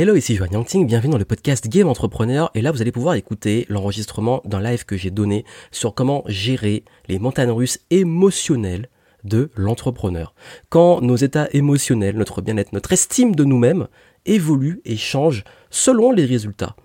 Hello, ici Joanne Yangting, bienvenue dans le podcast Game Entrepreneur et là vous allez pouvoir écouter l'enregistrement d'un live que j'ai donné sur comment gérer les montagnes russes émotionnelles de l'entrepreneur. Quand nos états émotionnels, notre bien-être, notre estime de nous-mêmes évoluent et changent selon les résultats.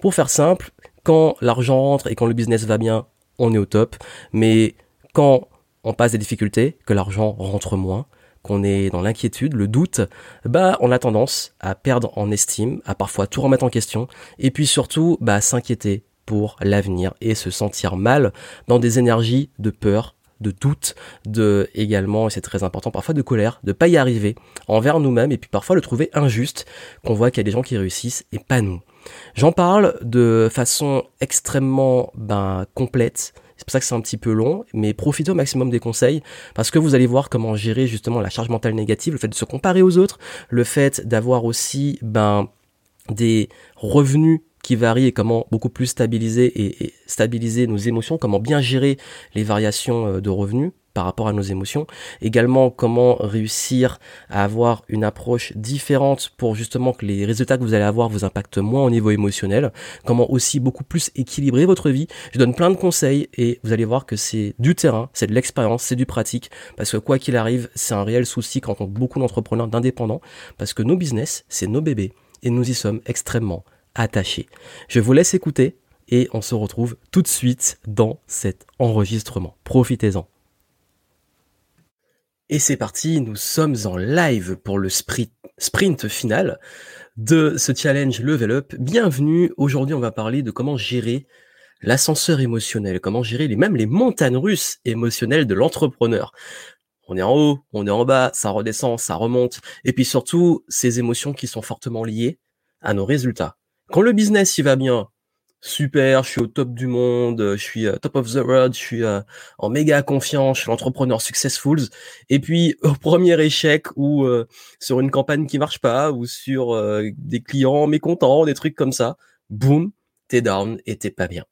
Pour faire simple, quand l'argent rentre et quand le business va bien, on est au top, mais quand on passe des difficultés, que l'argent rentre moins, qu'on est dans l'inquiétude, le doute, bah on a tendance à perdre en estime, à parfois tout remettre en question, et puis surtout bah s'inquiéter pour l'avenir et se sentir mal dans des énergies de peur, de doute, de également, et c'est très important, parfois de colère, de pas y arriver envers nous-mêmes, et puis parfois le trouver injuste, qu'on voit qu'il y a des gens qui réussissent et pas nous. J'en parle de façon extrêmement ben, complète, c'est pour ça que c'est un petit peu long, mais profitez au maximum des conseils parce que vous allez voir comment gérer justement la charge mentale négative, le fait de se comparer aux autres, le fait d'avoir aussi ben des revenus qui varient et comment beaucoup plus stabiliser et, stabiliser nos émotions, comment bien gérer les variations euh, de revenus par rapport à nos émotions. Également, comment réussir à avoir une approche différente pour justement que les résultats que vous allez avoir vous impactent moins au niveau émotionnel. Comment aussi beaucoup plus équilibrer votre vie. Je donne plein de conseils et vous allez voir que c'est du terrain, c'est de l'expérience, c'est du pratique. Parce que quoi qu'il arrive, c'est un réel souci quand on beaucoup d'entrepreneurs, d'indépendants. Parce que nos business, c'est nos bébés et nous y sommes extrêmement attachés. Je vous laisse écouter et on se retrouve tout de suite dans cet enregistrement. Profitez-en. Et c'est parti, nous sommes en live pour le sprint, final de ce challenge Level Up. Bienvenue, aujourd'hui on va parler de comment gérer l'ascenseur émotionnel, comment gérer les, même les montagnes russes émotionnelles de l'entrepreneur. On est en haut, on est en bas, ça redescend, ça remonte, et puis surtout ces émotions qui sont fortement liées à nos résultats. Quand le business y va bien, super, je suis au top du monde, je suis euh, top of the world, je suis euh, en méga confiance, je suis l'entrepreneur successful. Et puis au premier échec ou euh, sur une campagne qui marche pas ou sur des clients mécontents, des trucs comme ça, boum, t'es down et t'es pas bien.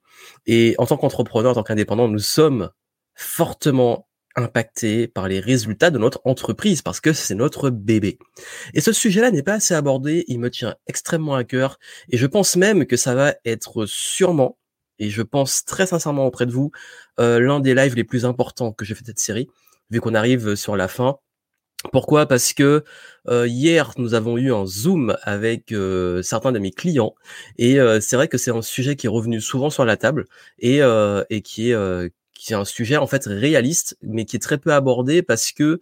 Et en tant qu'entrepreneur, en tant qu'indépendant, nous sommes fortement impacté par les résultats de notre entreprise parce que c'est notre bébé. Et ce sujet-là n'est pas assez abordé, il me tient extrêmement à cœur et je pense même que ça va être sûrement, et je pense très sincèrement auprès de vous, euh, l'un des lives les plus importants que j'ai fait cette série, vu qu'on arrive sur la fin. Pourquoi? Parce que euh, hier nous avons eu un zoom avec euh, certains de mes clients et c'est vrai que c'est un sujet qui est revenu souvent sur la table et, et qui est qui est un sujet en fait réaliste, mais qui est très peu abordé parce que,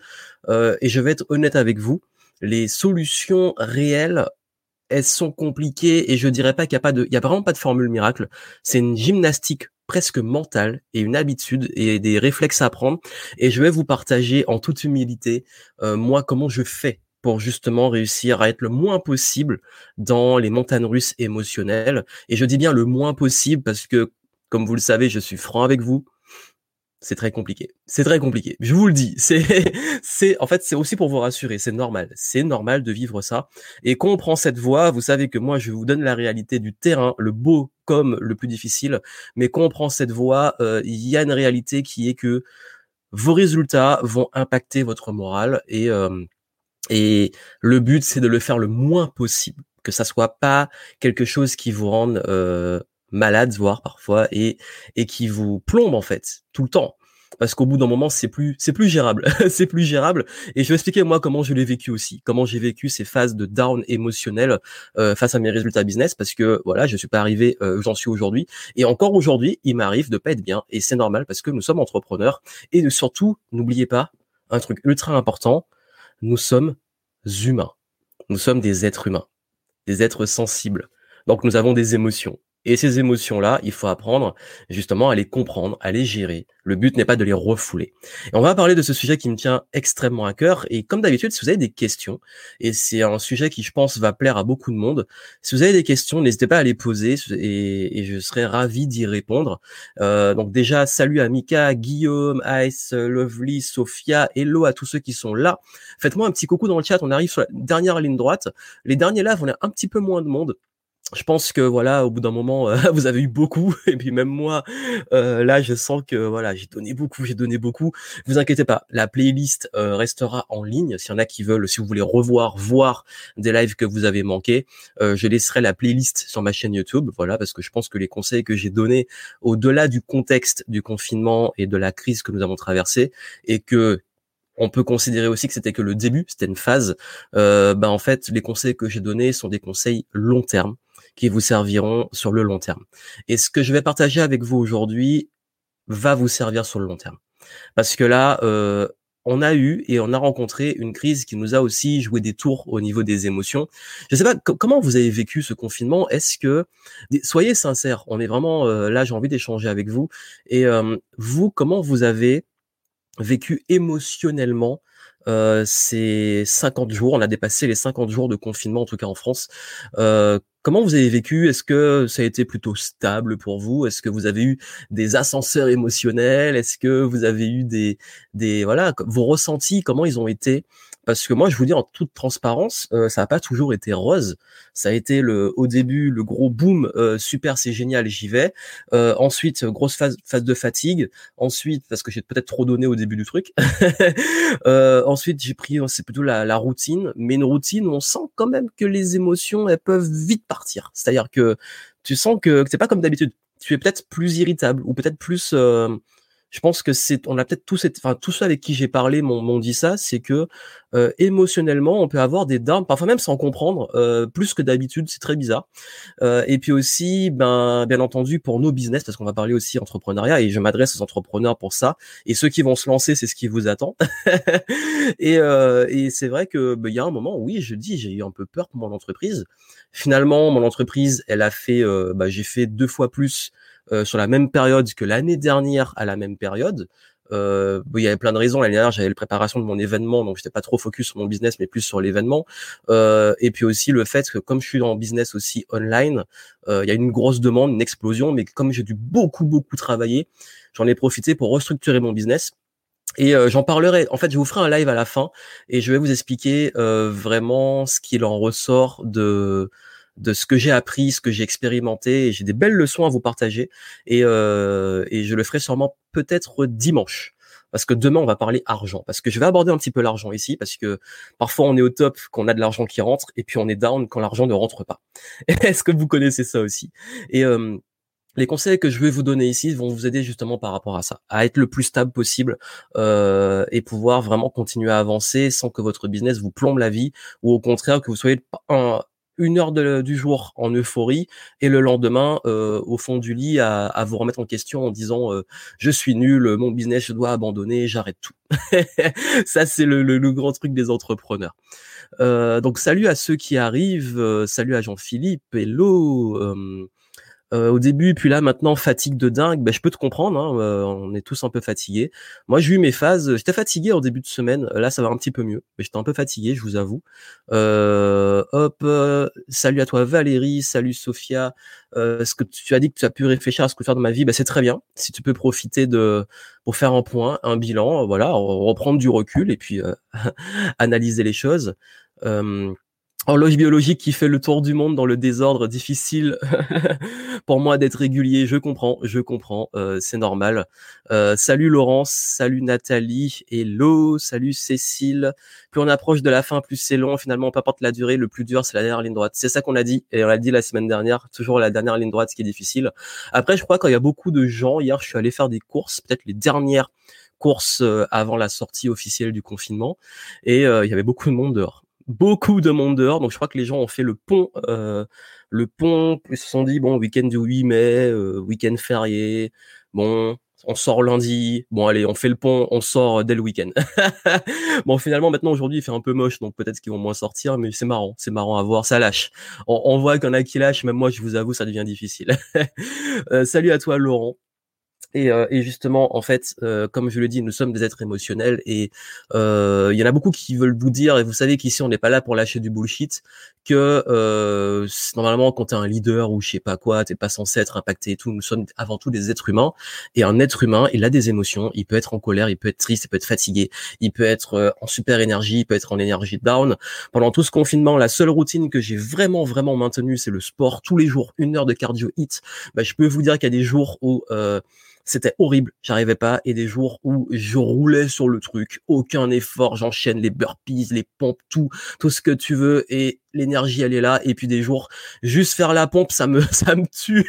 euh, et je vais être honnête avec vous, les solutions réelles, elles sont compliquées et je dirais pas qu'il y a pas de, il y a vraiment pas de formule miracle. C'est une gymnastique presque mentale et une habitude et des réflexes à prendre. Et je vais vous partager en toute humilité euh, moi comment je fais pour justement réussir à être le moins possible dans les montagnes russes émotionnelles. Et je dis bien le moins possible parce que, comme vous le savez, je suis franc avec vous c'est très compliqué. C'est très compliqué. Je vous le dis. C'est, c'est, en fait, c'est aussi pour vous rassurer. C'est normal. C'est normal de vivre ça. Et quand prend cette voie, vous savez que moi, je vous donne la réalité du terrain, le beau comme le plus difficile. Mais quand prend cette voie, euh, il y a une réalité qui est que vos résultats vont impacter votre morale et, euh, et le but, c'est de le faire le moins possible. Que ça soit pas quelque chose qui vous rende, euh, malade voire parfois et et qui vous plombe en fait tout le temps. Parce qu'au bout d'un moment c'est plus c'est plus gérable. C'est plus gérable. Et je vais expliquer moi comment je l'ai vécu aussi. Comment j'ai vécu ces phases de down émotionnel euh, face à mes résultats business. Parce que voilà je suis pas arrivé euh, où j'en suis aujourd'hui. Et encore aujourd'hui il m'arrive de pas être bien. Et c'est normal parce que nous sommes entrepreneurs. Et surtout n'oubliez pas un truc ultra important. Nous sommes humains. Nous sommes des êtres humains. Des êtres sensibles. Donc nous avons des émotions et ces émotions-là, il faut apprendre justement à les comprendre, à les gérer. Le but n'est pas de les refouler. Et on va parler de ce sujet qui me tient extrêmement à cœur. Et comme d'habitude, si vous avez des questions, et c'est un sujet qui, je pense, va plaire à beaucoup de monde, si vous avez des questions, n'hésitez pas à les poser et, je serai ravi d'y répondre. Euh, donc déjà, salut à Mika, Guillaume, Ice, Lovely, Sophia, hello à tous ceux qui sont là. Faites-moi un petit coucou dans le chat. On arrive sur la dernière ligne droite. Les derniers lives, on a un petit peu moins de monde. Je pense que voilà, au bout d'un moment, euh, vous avez eu beaucoup, et puis même moi, euh, là, je sens que voilà, j'ai donné beaucoup, j'ai donné beaucoup. Vous inquiétez pas, la playlist euh, restera en ligne. S'il y en a qui veulent, si vous voulez revoir, voir des lives que vous avez manqués, je laisserai la playlist sur ma chaîne YouTube. Voilà, parce que je pense que les conseils que j'ai donnés, au-delà du contexte du confinement et de la crise que nous avons traversée, et que on peut considérer aussi que c'était que le début, c'était une phase. Euh, ben en fait, les conseils que j'ai donnés sont des conseils long terme qui vous serviront sur le long terme. Et ce que je vais partager avec vous aujourd'hui va vous servir sur le long terme. Parce que là, euh, on a eu et on a rencontré une crise qui nous a aussi joué des tours au niveau des émotions. Je ne sais pas comment vous avez vécu ce confinement? Est-ce que soyez sincères, on est vraiment euh, là. J'ai envie d'échanger avec vous. Et euh, vous, comment vous avez vécu émotionnellement euh, ces 50 jours? On a dépassé les 50 jours de confinement, en tout cas en France. Euh, comment vous avez vécu? Est-ce que ça a été plutôt stable pour vous? Est-ce que vous avez eu des ascenseurs émotionnels? Est-ce que vous avez eu des, des voilà, vos ressentis Comment ils ont été? Parce que moi, je vous dis en toute transparence, euh, ça n'a pas toujours été rose. Ça a été le, au début le gros boom, euh, super, c'est génial, j'y vais. Euh, ensuite, grosse phase, phase de fatigue. Ensuite, parce que j'ai peut-être trop donné au début du truc. ensuite, j'ai pris, c'est plutôt la, la, routine. Mais une routine où on sent quand même que les émotions, elles peuvent vite partir. C'est-à-dire que tu sens que, que c'est pas comme d'habitude. Tu es peut-être plus irritable ou peut-être plus je pense que c'est, on a peut-être tous, enfin tous ceux avec qui j'ai parlé m'ont dit ça, c'est que euh, émotionnellement, on peut avoir des downs, parfois même sans comprendre, euh, plus que d'habitude, c'est très bizarre. Euh, et puis aussi, ben, bien entendu, pour nos business, parce qu'on va parler aussi entrepreneuriat, et je m'adresse aux entrepreneurs pour ça. Et ceux qui vont se lancer, c'est ce qui vous attend. et, et c'est vrai que ben, il y a un moment, oui, je dis, j'ai eu un peu peur pour mon entreprise. Finalement, mon entreprise, elle a fait, ben, j'ai fait deux fois plus euh, sur la même période que l'année dernière à la même période. Euh, il y avait plein de raisons. L'année dernière, j'avais la préparation de mon événement, donc j'étais pas trop focus sur mon business, mais plus sur l'événement. Euh, et puis aussi le fait que comme je suis en business aussi online, euh, il y a une grosse demande, une explosion. Mais comme j'ai dû beaucoup beaucoup travailler, j'en ai profité pour restructurer mon business. Et euh, j'en parlerai. En fait, je vous ferai un live à la fin et je vais vous expliquer euh, vraiment ce qu'il en ressort de de ce que j'ai appris, ce que j'ai expérimenté. J'ai des belles leçons à vous partager et, euh, et je le ferai sûrement peut-être dimanche. Parce que demain, on va parler argent. Parce que je vais aborder un petit peu l'argent ici, parce que parfois on est au top quand on a de l'argent qui rentre, et puis on est down quand l'argent ne rentre pas. Est-ce que vous connaissez ça aussi? Et euh, les conseils que je vais vous donner ici vont vous aider justement par rapport à ça, à être le plus stable possible euh, et pouvoir vraiment continuer à avancer sans que votre business vous plombe la vie ou au contraire que vous soyez un, une heure du jour en euphorie et le lendemain euh, au fond du lit à, vous remettre en question en disant euh, je suis nul, mon business je dois abandonner, j'arrête tout. Ça c'est le, grand truc des entrepreneurs. Euh, donc salut à ceux qui arrivent, salut à Jean-Philippe, hello. Euh, au début, puis là maintenant fatigue de dingue. Ben, je peux te comprendre, hein, euh, on est tous un peu fatigués. Moi, j'ai eu mes phases. J'étais fatigué en début de semaine. Là, ça va un petit peu mieux, mais j'étais un peu fatigué, je vous avoue. Euh, hop, salut à toi Valérie, salut Sophia. ce que tu as dit que tu as pu réfléchir à ce que faire de ma vie, ben, c'est très bien. Si tu peux profiter de pour faire un point, un bilan, voilà, reprendre du recul et puis analyser les choses horloge biologique qui fait le tour du monde dans le désordre, difficile pour moi d'être régulier. Je comprends, je comprends, euh, c'est normal. Euh, salut Laurence, salut Nathalie, hello, salut Cécile. Plus on approche de la fin, plus c'est long. Finalement, peu importe la durée, le plus dur c'est la dernière ligne droite. C'est ça qu'on a dit et on l'a dit la semaine dernière. Toujours la dernière ligne droite, ce qui est difficile. Après, je crois quand il y a beaucoup de gens, hier, je suis allé faire des courses, peut-être les dernières courses euh, avant la sortie officielle du confinement, et il y avait beaucoup de monde dehors beaucoup de monde dehors. Donc je crois que les gens ont fait le pont, euh, le pont, ils se sont dit bon week-end du 8 mai, euh, week-end férié, bon on sort lundi, bon allez on fait le pont, on sort dès le week-end. bon finalement maintenant aujourd'hui il fait un peu moche donc peut-être qu'ils vont moins sortir, mais c'est marrant, c'est marrant à voir, ça lâche. On, voit qu'il y en a qui lâchent, même moi je vous avoue ça devient difficile. Euh, salut à toi Laurent. Et, euh, et, justement, en fait, euh, comme je le dis, nous sommes des êtres émotionnels et euh, il y en a beaucoup qui veulent vous dire, et vous savez qu'ici on n'est pas là pour lâcher du bullshit, que euh, normalement quand tu es un leader ou je sais pas quoi, t'es pas censé être impacté et tout. Nous sommes avant tout des êtres humains et un être humain, il a des émotions. Il peut être en colère, il peut être triste, il peut être fatigué, il peut être euh, en super énergie, il peut être en énergie down. Pendant tout ce confinement, la seule routine que j'ai vraiment vraiment maintenue, c'est le sport tous les jours, une heure de cardio hit. Bah, je peux vous dire qu'il y a des jours où euh, c'était horrible, j'arrivais pas. Et des jours où je roulais sur le truc, aucun effort, j'enchaîne les burpees, les pompes, tout, tout ce que tu veux, et l'énergie elle est là. Et puis des jours, juste faire la pompe, ça me, ça me tue.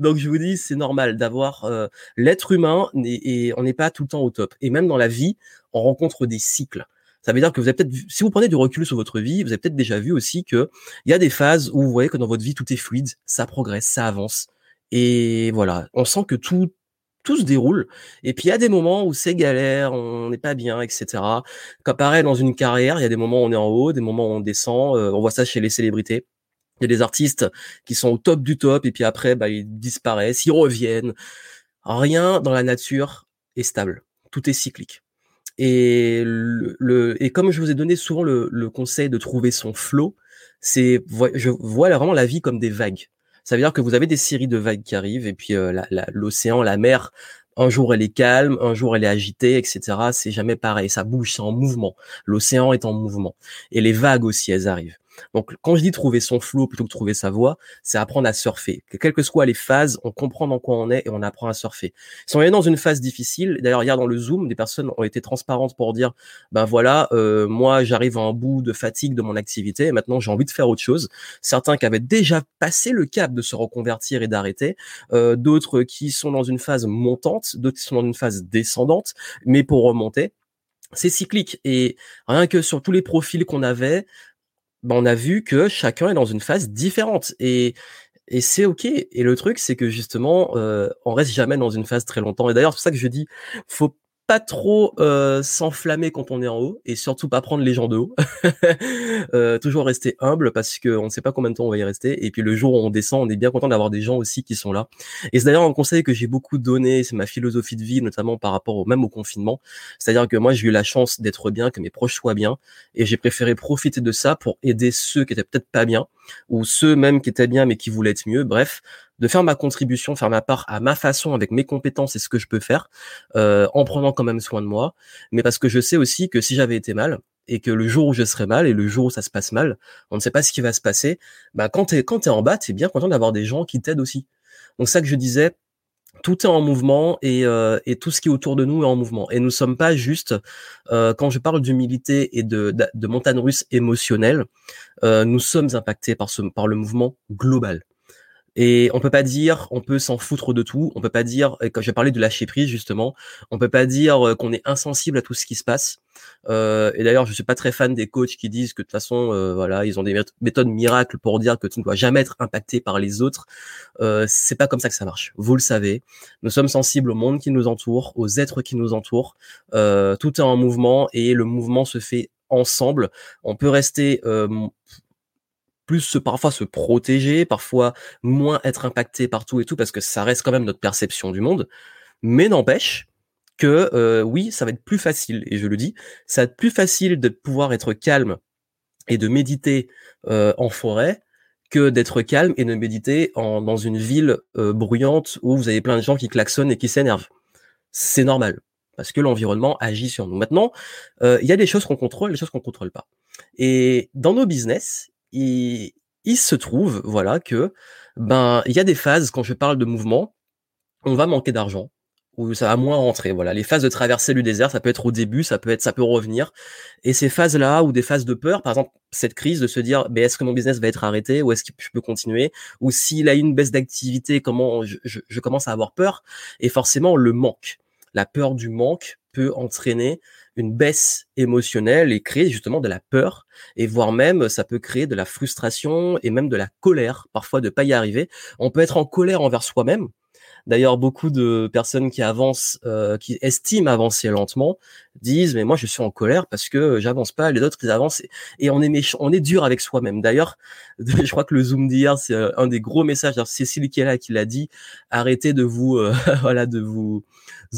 Donc je vous dis, c'est normal d'avoir euh, l'être humain et, on n'est pas tout le temps au top. Et même dans la vie, on rencontre des cycles. Ça veut dire que vous avez peut-être, si vous prenez du recul sur votre vie, vous avez peut-être déjà vu aussi que il y a des phases où vous voyez que dans votre vie tout est fluide, ça progresse, ça avance. Et voilà, on sent que tout tout se déroule. Et puis il y a des moments où c'est galère, on n'est pas bien, etc. Comme pareil dans une carrière, il y a des moments où on est en haut, des moments où on descend. Euh, on voit ça chez les célébrités. Il y a des artistes qui sont au top du top et puis après, bah, ils disparaissent, ils reviennent. Rien dans la nature est stable. Tout est cyclique. Et, le, et comme je vous ai donné souvent le, conseil de trouver son flow, c'est je vois vraiment la vie comme des vagues. Ça veut dire que vous avez des séries de vagues qui arrivent et puis euh, l'océan, la, mer, un jour elle est calme, un jour elle est agitée, etc. C'est jamais pareil, ça bouge, c'est en mouvement. L'océan est en mouvement et les vagues aussi, elles arrivent. Donc, quand je dis trouver son flow plutôt que trouver sa voie, c'est apprendre à surfer. Que quelles que soient les phases, on comprend dans quoi on est et on apprend à surfer. Si on est dans une phase difficile, d'ailleurs, hier dans le Zoom, des personnes ont été transparentes pour dire, ben voilà, euh, moi, j'arrive à un bout de fatigue de mon activité et maintenant j'ai envie de faire autre chose. Certains qui avaient déjà passé le cap de se reconvertir et d'arrêter, euh, d'autres qui sont dans une phase montante, d'autres qui sont dans une phase descendante, mais pour remonter c'est cyclique et rien que sur tous les profils qu'on avait, bah, on a vu que chacun est dans une phase différente et et c'est ok. Et le truc, c'est que justement, euh, on reste jamais dans une phase très longtemps. Et d'ailleurs, c'est pour ça que je dis, faut pas trop euh, s'enflammer quand on est en haut et surtout pas prendre les gens de haut. euh, toujours rester humble parce qu'on ne sait pas combien de temps on va y rester. Et puis le jour où on descend, on est bien content d'avoir des gens aussi qui sont là. Et c'est d'ailleurs un conseil que j'ai beaucoup donné, c'est ma philosophie de vie, notamment par rapport au, même au confinement. C'est-à-dire que moi j'ai eu la chance d'être bien, que mes proches soient bien, et j'ai préféré profiter de ça pour aider ceux qui étaient peut-être pas bien ou ceux même qui étaient bien mais qui voulaient être mieux. Bref, de faire ma contribution, faire ma part à ma façon avec mes compétences et ce que je peux faire, euh, en prenant quand même soin de moi, mais parce que je sais aussi que si j'avais été mal et que le jour où je serai mal et le jour où ça se passe mal, on ne sait pas ce qui va se passer. Bah quand t'es quand t'es en bas, t'es bien content d'avoir des gens qui t'aident aussi. Donc ça que je disais, tout est en mouvement et, euh, tout ce qui est autour de nous est en mouvement. Et nous sommes pas juste, euh, quand je parle d'humilité et de, de, de, montagne russe émotionnelle, nous sommes impactés par le mouvement global. Et on peut pas dire, on peut s'en foutre de tout. On peut pas dire, quand j'ai parlé de lâcher prise justement, on peut pas dire euh, qu'on est insensible à tout ce qui se passe. Euh, et d'ailleurs, je suis pas très fan des coachs qui disent que de toute façon, euh, voilà, ils ont des méthodes miracles pour dire que tu ne dois jamais être impacté par les autres. Euh, c'est pas comme ça que ça marche. Vous le savez. Nous sommes sensibles au monde qui nous entoure, aux êtres qui nous entourent. Euh, tout est en mouvement et le mouvement se fait ensemble. On peut rester euh, plus parfois se protéger, parfois moins être impacté partout et tout, parce que ça reste quand même notre perception du monde. Mais n'empêche que euh, oui, ça va être plus facile, et je le dis, ça va être plus facile de pouvoir être calme et de méditer euh, en forêt que d'être calme et de méditer en, dans une ville euh, bruyante où vous avez plein de gens qui klaxonnent et qui s'énervent. C'est normal parce que l'environnement agit sur nous. Maintenant, il y a des choses qu'on contrôle, des choses qu'on contrôle pas. Et dans nos business, il, il se trouve, voilà, que ben il y a des phases quand je parle de mouvement, on va manquer d'argent ou ça va moins rentrer. Voilà, les phases de traversée du désert, ça peut être au début, ça peut être, ça peut revenir. Et ces phases-là ou des phases de peur, par exemple cette crise de se dire, ben est-ce que mon business va être arrêté ou est-ce que je peux continuer ou s'il a une baisse d'activité, comment je, je, commence à avoir peur et forcément le manque, la peur du manque peut entraîner une baisse émotionnelle et créer justement de la peur et voire même ça peut créer de la frustration et même de la colère parfois de pas y arriver. On peut être en colère envers soi-même D'ailleurs, beaucoup de personnes qui avancent, euh, qui estiment avancer lentement, disent mais moi je suis en colère parce que j'avance pas, les autres ils avancent et, on est méchant, on est dur avec soi-même. D'ailleurs, je crois que le zoom d'hier c'est euh, un des gros messages. Cécile qui est là qui l'a dit, arrêtez de vous euh, voilà de vous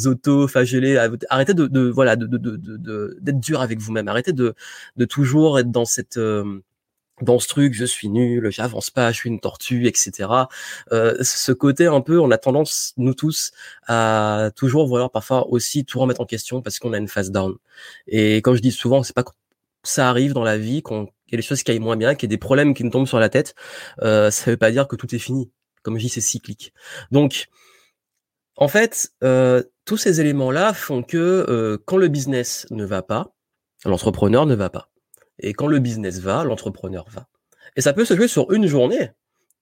auto-flageller, arrêtez de, de voilà de d'être dur avec vous-même, arrêtez de de toujours être dans cette dans ce truc, je suis nul, j'avance pas, je suis une tortue, etc. Euh, ce côté un peu, on a tendance, nous tous, à toujours vouloir parfois aussi tout remettre en question parce qu'on a une phase down. Et comme je dis souvent, c'est pas ça arrive dans la vie, qu'il y a des choses qui aillent moins bien, qu'il y a des problèmes qui nous tombent sur la tête, euh, ça veut pas dire que tout est fini. Comme je dis, c'est cyclique. Donc, en fait, euh, tous ces éléments-là font que euh, quand le business ne va pas, l'entrepreneur ne va pas. Et quand le business va, l'entrepreneur va. Et ça peut se jouer sur une journée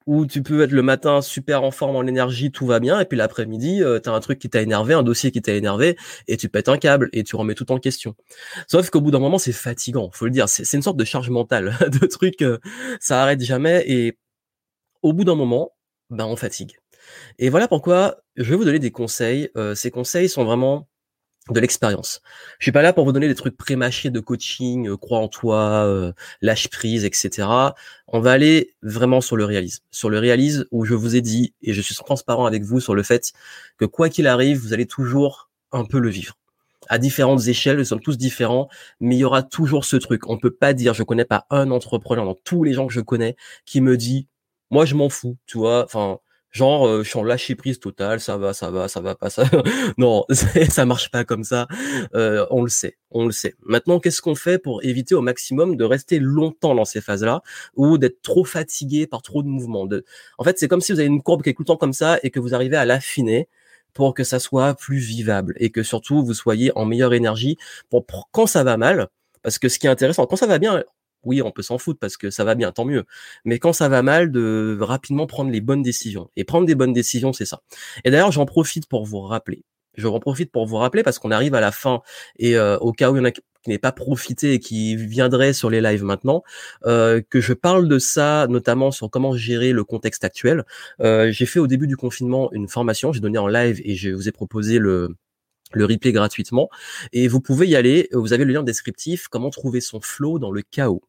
où tu peux être le matin super en forme, en énergie, tout va bien, et puis l'après-midi, euh, tu as un truc qui t'a énervé, un dossier qui t'a énervé, et tu pètes un câble, et tu remets tout en question. Sauf qu'au bout d'un moment, c'est fatigant, faut le dire, c'est une sorte de charge mentale, de trucs, euh, ça arrête jamais, et au bout d'un moment, ben on fatigue. Et voilà pourquoi je vais vous donner des conseils. Euh, ces conseils sont vraiment de l'expérience. Je suis pas là pour vous donner des trucs pré-mâchés de coaching, euh, crois en toi, euh, lâche prise, etc. On va aller vraiment sur le réalisme. Sur le réalisme où je vous ai dit, et je suis transparent avec vous sur le fait que quoi qu'il arrive, vous allez toujours un peu le vivre. À différentes échelles, nous sommes tous différents, mais il y aura toujours ce truc. On peut pas dire, je connais pas un entrepreneur dans tous les gens que je connais qui me dit, moi je m'en fous, tu vois, enfin, Genre, euh, je suis en lâcher prise totale, ça va, ça va, ça va pas, ça. non, ça marche pas comme ça. Euh, on le sait, on le sait. Maintenant, qu'est-ce qu'on fait pour éviter au maximum de rester longtemps dans ces phases-là ou d'être trop fatigué par trop de mouvements. De... En fait, c'est comme si vous avez une courbe qui est tout le temps comme ça et que vous arrivez à l'affiner pour que ça soit plus vivable et que surtout vous soyez en meilleure énergie pour quand ça va mal. Parce que ce qui est intéressant, quand ça va bien, oui, on peut s'en foutre parce que ça va bien, tant mieux. Mais quand ça va mal, de rapidement prendre les bonnes décisions. Et prendre des bonnes décisions, c'est ça. Et d'ailleurs, j'en profite pour vous rappeler. Je en profite pour vous rappeler parce qu'on arrive à la fin et euh, au cas où il y en a qui n'aient pas profité et qui viendraient sur les lives maintenant, euh, que je parle de ça, notamment sur comment gérer le contexte actuel. Euh, j'ai fait au début du confinement une formation, j'ai donné en live et je vous ai proposé le, le replay gratuitement et vous pouvez y aller. Vous avez le lien descriptif comment trouver son flow dans le chaos.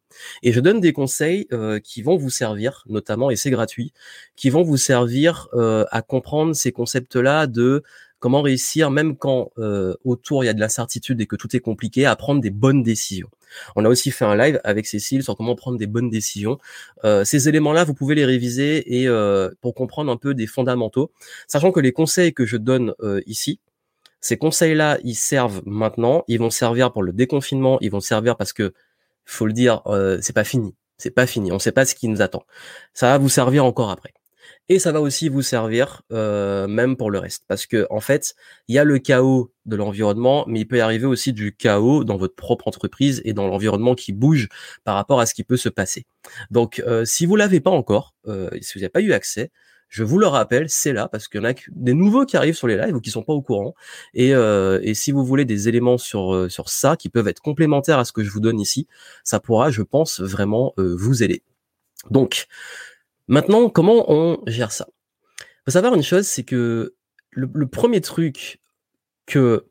Et je donne des conseils euh, qui vont vous servir, notamment et c'est gratuit, qui vont vous servir euh, à comprendre ces concepts-là de comment réussir même quand euh, autour il y a de l'incertitude et que tout est compliqué à prendre des bonnes décisions. On a aussi fait un live avec Cécile sur comment prendre des bonnes décisions. ces éléments-là, vous pouvez les réviser et pour comprendre un peu des fondamentaux, sachant que les conseils que je donne ici, ces conseils-là, ils servent maintenant, ils vont servir pour le déconfinement, ils vont servir parce que, faut le dire, euh, c'est pas fini, c'est pas fini, on sait pas ce qui nous attend. Ça va vous servir encore après. Et ça va aussi vous servir euh, même pour le reste, parce que en fait, il y a le chaos de l'environnement, mais il peut y arriver aussi du chaos dans votre propre entreprise et dans l'environnement qui bouge par rapport à ce qui peut se passer. Donc, euh, si vous l'avez pas encore, euh, si vous n'avez pas eu accès, je vous le rappelle, c'est là parce qu'il y en a des nouveaux qui arrivent sur les lives ou qui sont pas au courant. Et, euh, si vous voulez des éléments sur euh, sur ça qui peuvent être complémentaires à ce que je vous donne ici, ça pourra, je pense, vraiment euh, vous aider. Donc, maintenant, comment on gère ça? Faut savoir une chose, c'est que le, le, premier truc que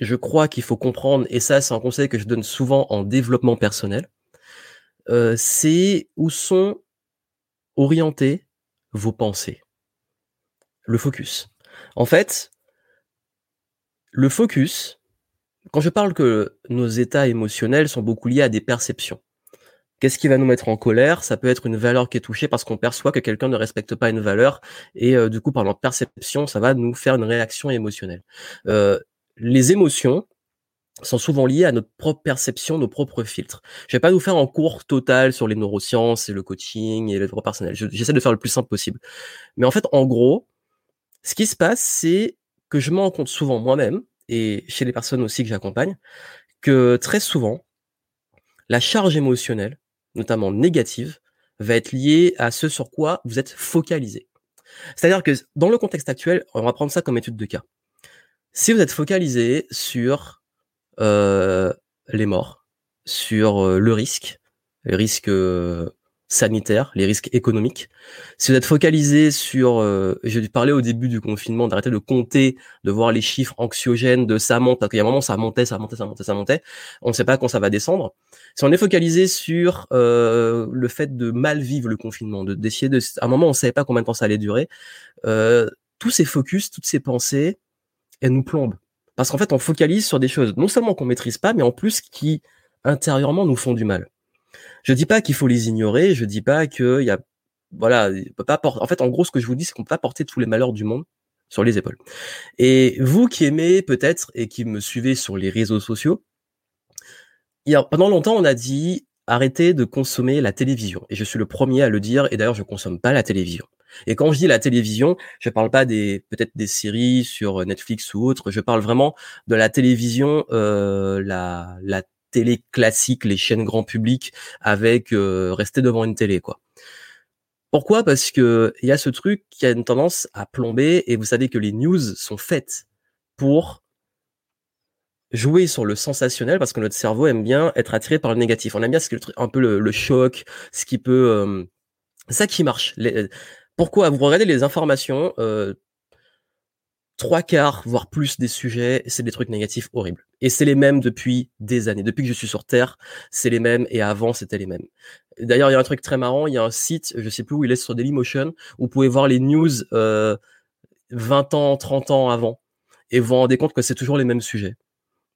je crois qu'il faut comprendre, et ça, c'est un conseil que je donne souvent en développement personnel, c'est où sont orientés vos pensées. Le focus. En fait, le focus, quand je parle que nos états émotionnels sont beaucoup liés à des perceptions. Qu'est-ce qui va nous mettre en colère? Ça peut être une valeur qui est touchée parce qu'on perçoit que quelqu'un ne respecte pas une valeur et euh, du coup par notre perception, ça va nous faire une réaction émotionnelle. Euh, les émotions, sont souvent liés à notre propre perception, nos propres filtres. Je vais pas vous faire un cours total sur les neurosciences et le coaching et le développement personnel. J'essaie de faire le plus simple possible. Mais en fait, en gros, ce qui se passe, c'est que je me rends compte souvent moi-même, et chez les personnes aussi que j'accompagne, que très souvent, la charge émotionnelle, notamment négative, va être liée à ce sur quoi vous êtes focalisé. C'est-à-dire que dans le contexte actuel, on va prendre ça comme étude de cas. Si vous êtes focalisé sur les morts, sur euh, le risque, le risque euh, sanitaires, les risques économiques, si vous êtes focalisé sur, euh, j'ai parlé au début du confinement, d'arrêter de compter, de voir les chiffres anxiogènes, de ça monte, parce qu'il y a un moment ça montait, ça montait, ça montait, ça montait, on ne sait pas quand ça va descendre. Si on est focalisé sur euh, le fait de mal vivre le confinement, de d'essayer de, à un moment on ne savait pas combien de temps ça allait durer, euh, tous ces focus, toutes ces pensées, elles nous plombent. Parce qu'en fait, on focalise sur des choses non seulement qu'on maîtrise pas, mais en plus qui intérieurement nous font du mal. Je dis pas qu'il faut les ignorer, je dis pas qu'il y a, voilà, peut pas porter, en fait, en gros, ce que je vous dis, c'est qu'on peut pas porter tous les malheurs du monde sur les épaules. Et vous qui aimez peut-être et qui me suivez sur les réseaux sociaux, a, pendant longtemps, on a dit arrêtez de consommer la télévision. Et je suis le premier à le dire. Et d'ailleurs, je consomme pas la télévision. Et quand je dis la télévision, je parle pas des peut-être des séries sur Netflix ou autre. Je parle vraiment de la télévision, euh, la, la télé classique, les chaînes grand public, avec euh, rester devant une télé, quoi. Pourquoi? Parce que il y a ce truc qui a une tendance à plomber, et vous savez que les news sont faites pour jouer sur le sensationnel parce que notre cerveau aime bien être attiré par le négatif. On aime bien ce que un peu le, choc, ce qui peut, euh, ça qui marche. Pourquoi vous regardez les informations, euh, trois quarts, voire plus des sujets, c'est des trucs négatifs horribles. Et c'est les mêmes depuis des années. Depuis que je suis sur Terre, c'est les mêmes et avant, c'était les mêmes. D'ailleurs, il y a un truc très marrant, il y a un site, je sais plus où il est sur Dailymotion, où vous pouvez voir les news euh, 20 ans, 30 ans avant. Et vous vous rendez compte que c'est toujours les mêmes sujets.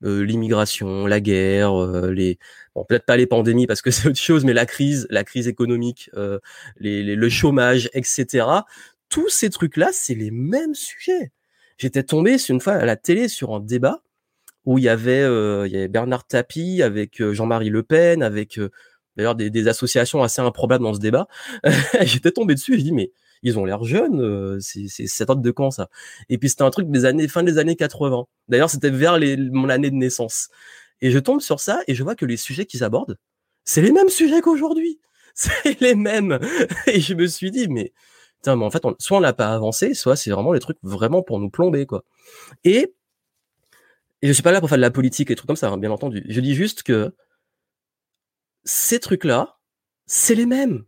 Euh, l'immigration, la guerre, euh, les bon peut-être pas les pandémies parce que c'est autre chose, mais la crise, la crise économique, euh, les, le chômage, etc. Tous ces trucs-là, c'est les mêmes sujets. J'étais tombé une fois à la télé sur un débat où il y avait, euh, il y avait Bernard Tapie avec euh, Jean-Marie Le Pen, avec euh, d'ailleurs des, des, associations assez improbables dans ce débat. J'étais tombé dessus, je dis mais ils ont l'air jeunes, c'est c'est de quand ça? Et puis c'était un truc des années fin des années 80. D'ailleurs c'était vers les, mon année de naissance. Et je tombe sur ça et je vois que les sujets qu'ils abordent, c'est les mêmes sujets qu'aujourd'hui. C'est les mêmes. Et je me suis dit mais mais en fait, soit on n'a pas avancé, soit c'est vraiment des trucs vraiment pour nous plomber, quoi. Et, et je suis pas là pour faire de la politique et trucs comme ça, hein, bien entendu. Je dis juste que ces trucs-là, c'est les mêmes.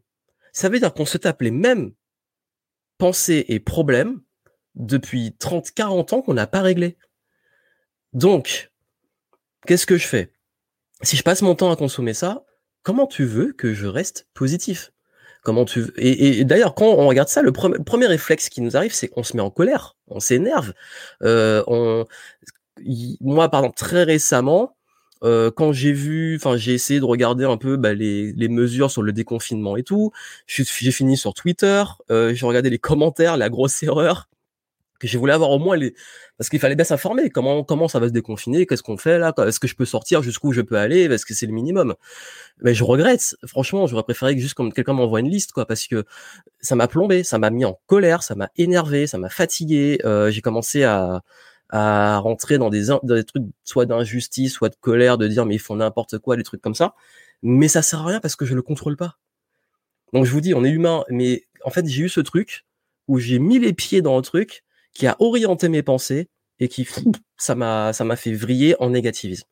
Ça veut dire qu'on se tape les mêmes pensées et problèmes depuis 30, 40 ans qu'on n'a pas réglé. Donc, qu'est-ce que je fais? Si je passe mon temps à consommer ça, comment tu veux que je reste positif? Comment tu et, et d'ailleurs quand on regarde ça, le premier, réflexe qui nous arrive, c'est qu'on se met en colère, on s'énerve. Euh, on, moi, par exemple, très récemment, euh, quand j'ai vu, enfin, j'ai essayé de regarder un peu bah, les, les, mesures sur le déconfinement et tout. J'ai fini sur Twitter, euh, j'ai regardé les commentaires, la grosse erreur que j'ai voulu avoir au moins les parce qu'il fallait bien s'informer comment comment ça va se déconfiner qu'est-ce qu'on fait là est-ce que je peux sortir jusqu'où je peux aller parce que c'est le minimum mais je regrette franchement j'aurais préféré que juste comme quelqu'un m'envoie une liste quoi parce que ça m'a plombé ça m'a mis en colère ça m'a énervé ça m'a fatigué euh, j'ai commencé à à rentrer dans des, dans des trucs soit d'injustice soit de colère de dire mais ils font n'importe quoi des trucs comme ça mais ça sert à rien parce que je le contrôle pas donc je vous dis on est humain mais en fait j'ai eu ce truc où j'ai mis les pieds dans le truc qui a orienté mes pensées et qui ça m'a ça m'a fait vriller en négativisme.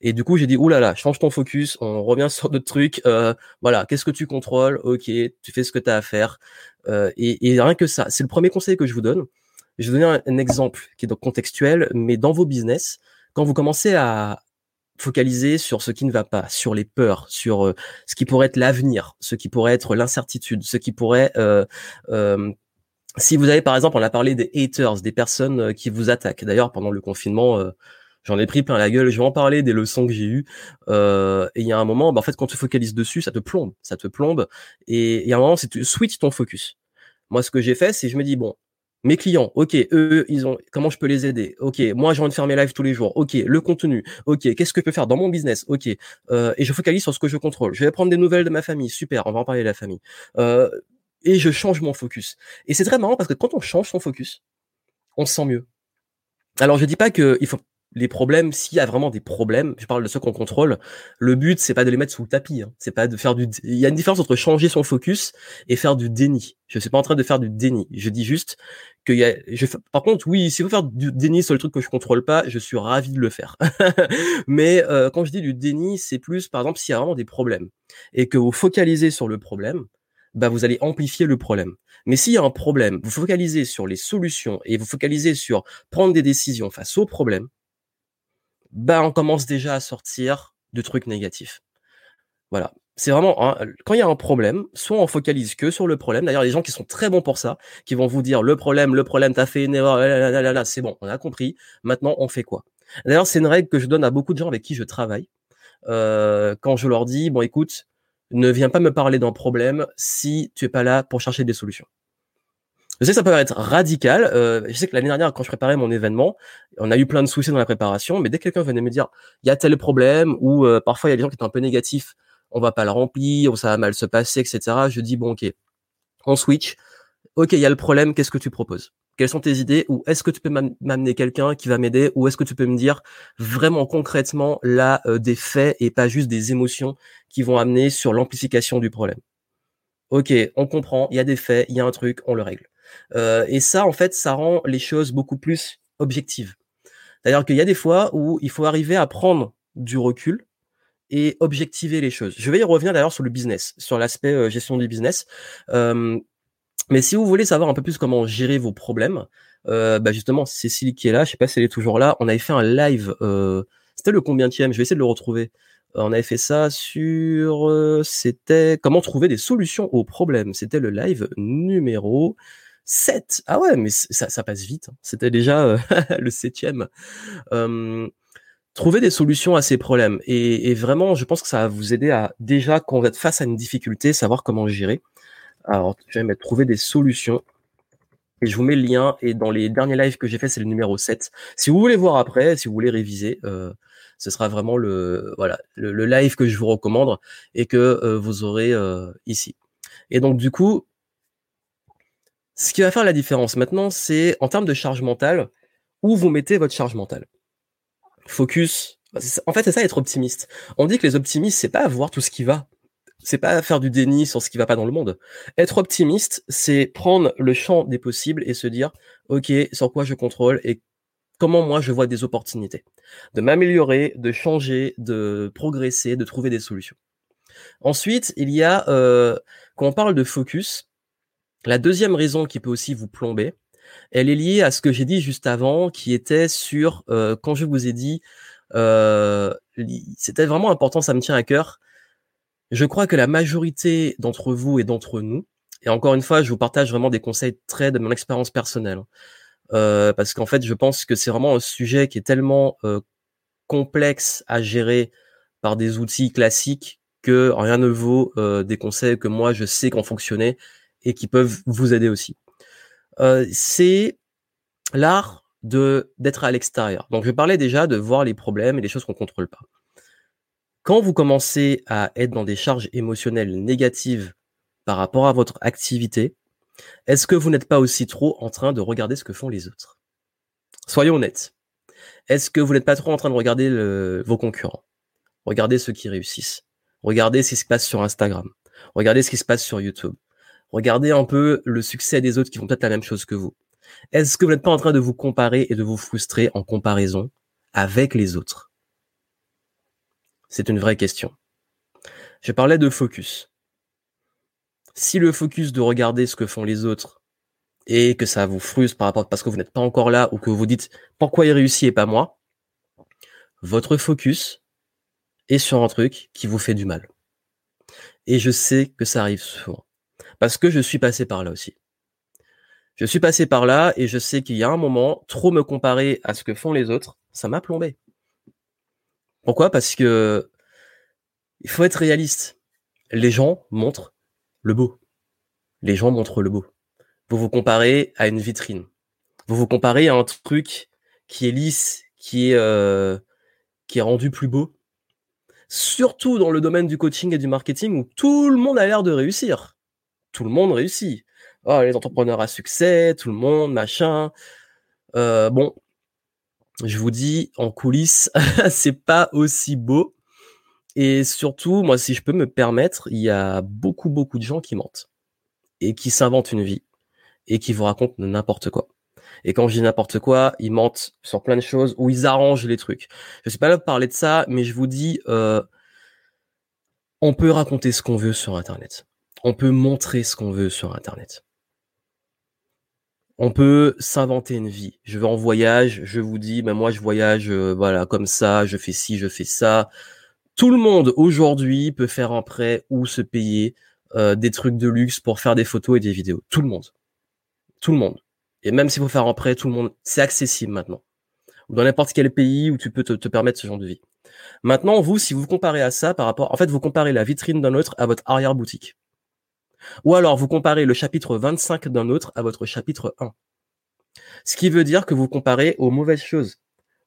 Et du coup, j'ai dit oulala, change ton focus, on revient sur d'autres trucs. Euh, voilà, qu'est-ce que tu contrôles? Ok, tu fais ce que tu as à faire. Euh, et, et, rien que ça, c'est le premier conseil que je vous donne. Je vais donner un, exemple qui est donc contextuel, mais dans vos business, quand vous commencez à focaliser sur ce qui ne va pas, sur les peurs, sur euh, ce qui pourrait être l'avenir, ce qui pourrait être l'incertitude, ce qui pourrait euh, euh, si vous avez par exemple, on a parlé des haters, des personnes euh, qui vous attaquent. D'ailleurs, pendant le confinement, euh, j'en ai pris plein la gueule. Je vais en parler des leçons que j'ai eues. Et il y a un moment, bah, en fait, quand tu focalises dessus, ça te plombe, ça te plombe. Et il y a un moment, c'est tu switch ton focus. Moi, ce que j'ai fait, c'est je me dis bon, mes clients, ok, eux, ils ont, comment je peux les aider? Ok, moi, j'ai envie de faire mes lives tous les jours. Ok, le contenu. Ok, qu'est-ce que je peux faire dans mon business? Ok, euh, et je focalise sur ce que je contrôle. Je vais prendre des nouvelles de ma famille. Super, on va en parler de la famille. Euh, et je change mon focus. Et c'est très marrant parce que quand on change son focus, on se sent mieux. Alors je dis pas que il faut les problèmes, s'il y a vraiment des problèmes, je parle de ceux qu'on contrôle, le but c'est pas de les mettre sous le tapis, hein. c'est pas de faire du. Il y a une différence entre changer son focus et faire du déni. Je suis pas en train de faire du déni. Je dis juste qu'il y a. Je... Par contre, oui, si vous faire du déni sur le truc que je contrôle pas, je suis ravi de le faire. Mais euh, quand je dis du déni, c'est plus, par exemple, s'il y a vraiment des problèmes et que vous focalisez sur le problème, bah vous allez amplifier le problème. Mais s'il y a un problème, vous focalisez sur les solutions et vous focalisez sur prendre des décisions face au problème, bah, on commence déjà à sortir de trucs négatifs. Voilà. C'est vraiment quand il y a un problème, soit on focalise que sur le problème. D'ailleurs, les gens qui sont très bons pour ça, qui vont vous dire le problème, le problème, t'as fait une erreur, là, c'est bon, on a compris. Maintenant, on fait quoi? D'ailleurs, c'est une règle que je donne à beaucoup de gens avec qui je travaille. Euh, quand je leur dis bon, écoute, ne viens pas me parler d'un problème si tu es pas là pour chercher des solutions. Je sais que ça peut être radical. Euh, je sais que l'année dernière, quand je préparais mon événement, on a eu plein de soucis dans la préparation, mais dès que quelqu'un venait me dire il y a tel problème ou euh, parfois il y a des gens qui étaient un peu négatifs, on va pas le remplir, ou ça va mal se passer, etc. Je dis bon ok, on switch. Ok, il y a le problème, qu'est-ce que tu proposes? Quelles sont tes idées? Ou est-ce que tu peux m'amener quelqu'un qui va m'aider? Ou est-ce que tu peux me dire vraiment concrètement là euh, des faits et pas juste des émotions qui vont amener sur l'amplification du problème? Ok, on comprend, il y a des faits, il y a un truc, on le règle. Euh, et ça, en fait, ça rend les choses beaucoup plus objectives. C'est-à-dire qu'il y a des fois où il faut arriver à prendre du recul et objectiver les choses. Je vais y revenir d'ailleurs sur le business, sur l'aspect euh, gestion du business. Euh, mais si vous voulez savoir un peu plus comment gérer vos problèmes, bah justement, Cécile qui est là, je sais pas si elle est toujours là, on avait fait un live, c'était le combien Je vais essayer de le retrouver. On avait fait ça sur, c'était comment trouver des solutions aux problèmes. C'était le live numéro 7 Ah ouais, mais ça, passe vite. Hein. C'était déjà euh, le septième. Trouver des solutions à ces problèmes. Et, vraiment, je pense que ça va vous aider à déjà, quand vous êtes face à une difficulté, savoir comment gérer. Alors, je vais trouver des solutions. Et je vous mets le lien. Et dans les derniers lives que j'ai fait, c'est le numéro 7. Si vous voulez voir après, si vous voulez réviser, euh, ce sera vraiment le voilà le, live que je vous recommande et que euh, vous aurez ici. Et donc du coup, ce qui va faire la différence maintenant, c'est en termes de charge mentale, où vous mettez votre charge mentale. Focus. Bah, en fait, c'est ça être optimiste. On dit que les optimistes, c'est pas voir tout ce qui va. C'est pas faire du déni sur ce qui va pas dans le monde. Être optimiste, c'est prendre le champ des possibles et se dire, OK, sur quoi je contrôle et comment moi je vois des opportunités. De m'améliorer, de changer, de progresser, de trouver des solutions. Ensuite, il y a, euh, quand on parle de focus, la deuxième raison qui peut aussi vous plomber, elle est liée à ce que j'ai dit juste avant, qui était sur euh, quand je vous ai dit, euh, c'était vraiment important, ça me tient à cœur. Je crois que la majorité d'entre vous et d'entre nous, et encore une fois, je vous partage vraiment des conseils très de mon expérience personnelle, euh, parce qu'en fait, je pense que c'est vraiment un sujet qui est tellement complexe à gérer par des outils classiques que rien ne vaut des conseils que moi je sais qu'en fonctionner et qui peuvent vous aider aussi. Euh, c'est l'art de d'être à l'extérieur. Donc je parlais déjà de voir les problèmes et les choses qu'on contrôle pas. Quand vous commencez à être dans des charges émotionnelles négatives par rapport à votre activité, est-ce que vous n'êtes pas aussi trop en train de regarder ce que font les autres? Soyons honnêtes. Est-ce que vous n'êtes pas trop en train de regarder vos concurrents? Regardez ceux qui réussissent. Regardez ce qui se passe sur Instagram. Regardez ce qui se passe sur YouTube. Regardez un peu le succès des autres qui font peut-être la même chose que vous. Est-ce que vous n'êtes pas en train de vous comparer et de vous frustrer en comparaison avec les autres? C'est une vraie question. Je parlais de focus. Si le focus de regarder ce que font les autres et que ça vous frustre par rapport parce que vous n'êtes pas encore là ou que vous dites pourquoi il réussit et pas moi, votre focus est sur un truc qui vous fait du mal. Et je sais que ça arrive souvent parce que je suis passé par là aussi. Je suis passé par là et je sais qu'il y a un moment, trop me comparer à ce que font les autres, ça m'a plombé. Pourquoi? Parce que il faut être réaliste. Les gens montrent le beau. Les gens montrent le beau. Vous vous comparez à une vitrine. Vous vous comparez à un truc qui est lisse, qui est euh, qui est rendu plus beau. Surtout dans le domaine du coaching et du marketing où tout le monde a l'air de réussir tout le monde réussit. Oh, les entrepreneurs à succès, tout le monde, machin. Euh, bon, je vous dis, en coulisses, c'est pas aussi beau. Et surtout, moi, si je peux me permettre, il y a beaucoup, beaucoup de gens qui mentent et qui s'inventent une vie et qui vous racontent n'importe quoi. Et quand je dis n'importe quoi, ils mentent sur plein de choses ou ils arrangent les trucs. Je suis pas là pour parler de ça, mais je vous dis, euh, on peut raconter ce qu'on veut sur Internet. On peut montrer ce qu'on veut sur Internet. On peut s'inventer une vie. Je vais en voyage, je vous dis, mais moi je voyage, euh, voilà, comme ça, je fais ci, je fais ça. Tout le monde aujourd'hui peut faire un prêt ou se payer euh, des trucs de luxe pour faire des photos et des vidéos. Tout le monde. Tout le monde. Et même s'il faut faire un prêt, tout le monde, c'est accessible maintenant. Dans n'importe quel pays où tu peux te, permettre ce genre de vie. Maintenant, vous, si vous comparez à ça par rapport, en fait, vous comparez la vitrine d'un autre à votre arrière-boutique. Ou alors, vous comparez le chapitre 25 d'un autre à votre chapitre 1. Ce qui veut dire que vous comparez aux mauvaises choses.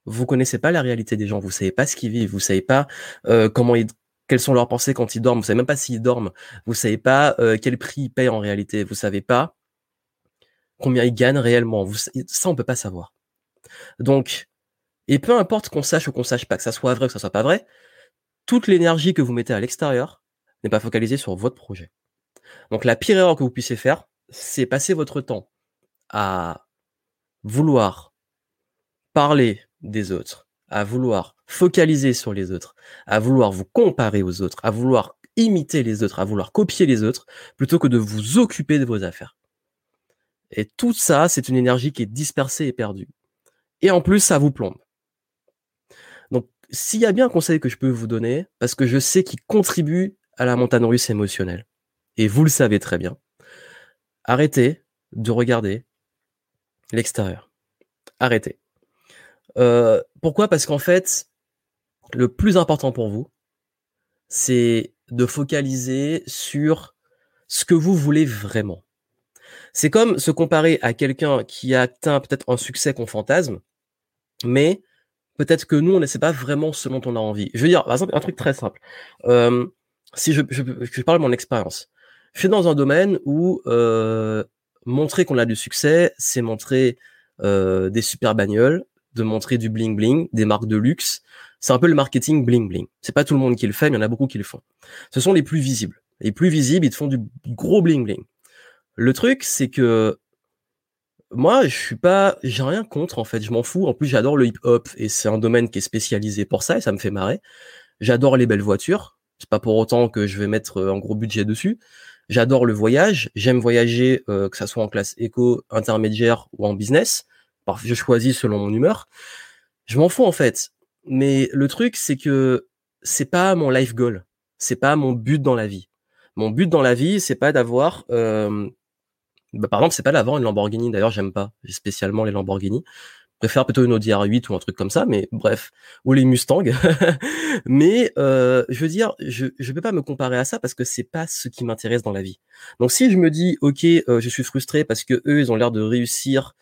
Vous connaissez pas la réalité des gens, vous savez pas ce qu'ils vivent, vous savez pas euh, comment ils, quelles sont leurs pensées quand ils dorment, vous savez même pas s'ils dorment, vous savez pas euh, quel prix ils payent en réalité, vous savez pas combien ils gagnent réellement. Vous, ça, on peut pas savoir. Donc, et peu importe qu'on sache ou qu'on sache pas, que ça soit vrai ou que ça soit pas vrai, toute l'énergie que vous mettez à l'extérieur n'est pas focalisée sur votre projet. Donc, la pire erreur que vous puissiez faire, c'est passer votre temps à vouloir parler des autres, à vouloir focaliser sur les autres, à vouloir vous comparer aux autres, à vouloir imiter les autres, à vouloir copier les autres, plutôt que de vous occuper de vos affaires. Et tout ça, c'est une énergie qui est dispersée et perdue. Et en plus, ça vous plombe. Donc, s'il y a bien un conseil que je peux vous donner, parce que je sais qu'il contribue à la montagne russe émotionnelle, et vous le savez très bien, arrêtez de regarder l'extérieur. Arrêtez. Euh, pourquoi? Parce qu'en fait, le plus important pour vous, c'est de focaliser sur ce que vous voulez vraiment. C'est comme se comparer à quelqu'un qui a atteint peut-être un succès qu'on fantasme, mais peut-être que nous, on ne sait pas vraiment ce dont on a envie. Je veux dire, par exemple, un truc très simple. Euh, si je, je, parle de mon expérience, je suis dans un domaine où euh, montrer qu'on a du succès, c'est montrer euh, des super bagnoles, de montrer du bling bling, des marques de luxe. C'est un peu le marketing bling bling. C'est pas tout le monde qui le fait, mais il y en a beaucoup qui le font. Ce sont les plus visibles. Les plus visibles, ils te font du gros bling bling. Le truc, c'est que moi, je suis pas, j'ai rien contre en fait, je m'en fous. En plus, j'adore le hip-hop et c'est un domaine qui est spécialisé pour ça et ça me fait marrer. J'adore les belles voitures. C'est pas pour autant que je vais mettre euh, un gros budget dessus. J'adore le voyage. J'aime voyager, euh, que ça soit en classe éco, intermédiaire ou en business. Je choisis selon mon humeur. Je m'en fous en fait. Mais le truc, c'est que c'est pas mon life goal. C'est pas mon but dans la vie. Mon but dans la vie, c'est pas d'avoir euh, bah, par exemple, c'est pas d'avoir une Lamborghini. D'ailleurs, j'aime pas spécialement les Lamborghini. Préfère plutôt une Audi R8 ou un truc comme ça, mais bref, ou les Mustang. mais euh, je veux dire, je je peux pas me comparer à ça parce que c'est pas ce qui m'intéresse dans la vie. Donc si je me dis, ok, euh, je suis frustré parce que eux, ils ont l'air de réussir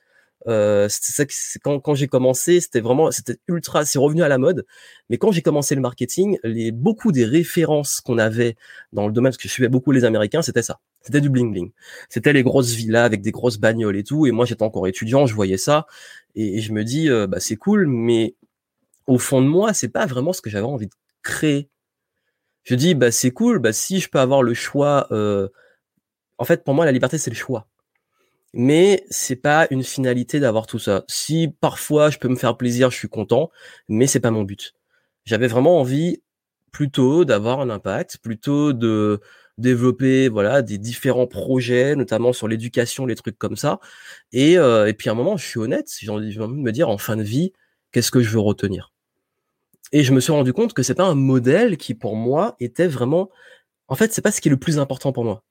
euh, c'est ça quand, quand j'ai commencé, c'était vraiment, c'était ultra, c'est revenu à la mode. Mais quand j'ai commencé le marketing, les beaucoup des références qu'on avait dans le domaine, parce que je suivais beaucoup les Américains, c'était ça. C'était du bling bling. C'était les grosses villas avec des grosses bagnoles et tout. Et moi, j'étais encore étudiant, je voyais ça et, je me dis, euh, bah c'est cool, mais au fond de moi, c'est pas vraiment ce que j'avais envie de créer. Je dis, bah c'est cool, bah si je peux avoir le choix. Euh... En fait, pour moi, la liberté, c'est le choix mais c'est pas une finalité d'avoir tout ça. Si parfois je peux me faire plaisir, je suis content, mais c'est pas mon but. J'avais vraiment envie plutôt d'avoir un impact, plutôt de développer voilà des différents projets, notamment sur l'éducation, les trucs comme ça. Et, euh, et puis à un moment, je suis honnête, j'ai envie de me dire en fin de vie, qu'est-ce que je veux retenir? Et je me suis rendu compte que c'est pas un modèle qui pour moi était vraiment, en fait, c'est pas ce qui est le plus important pour moi.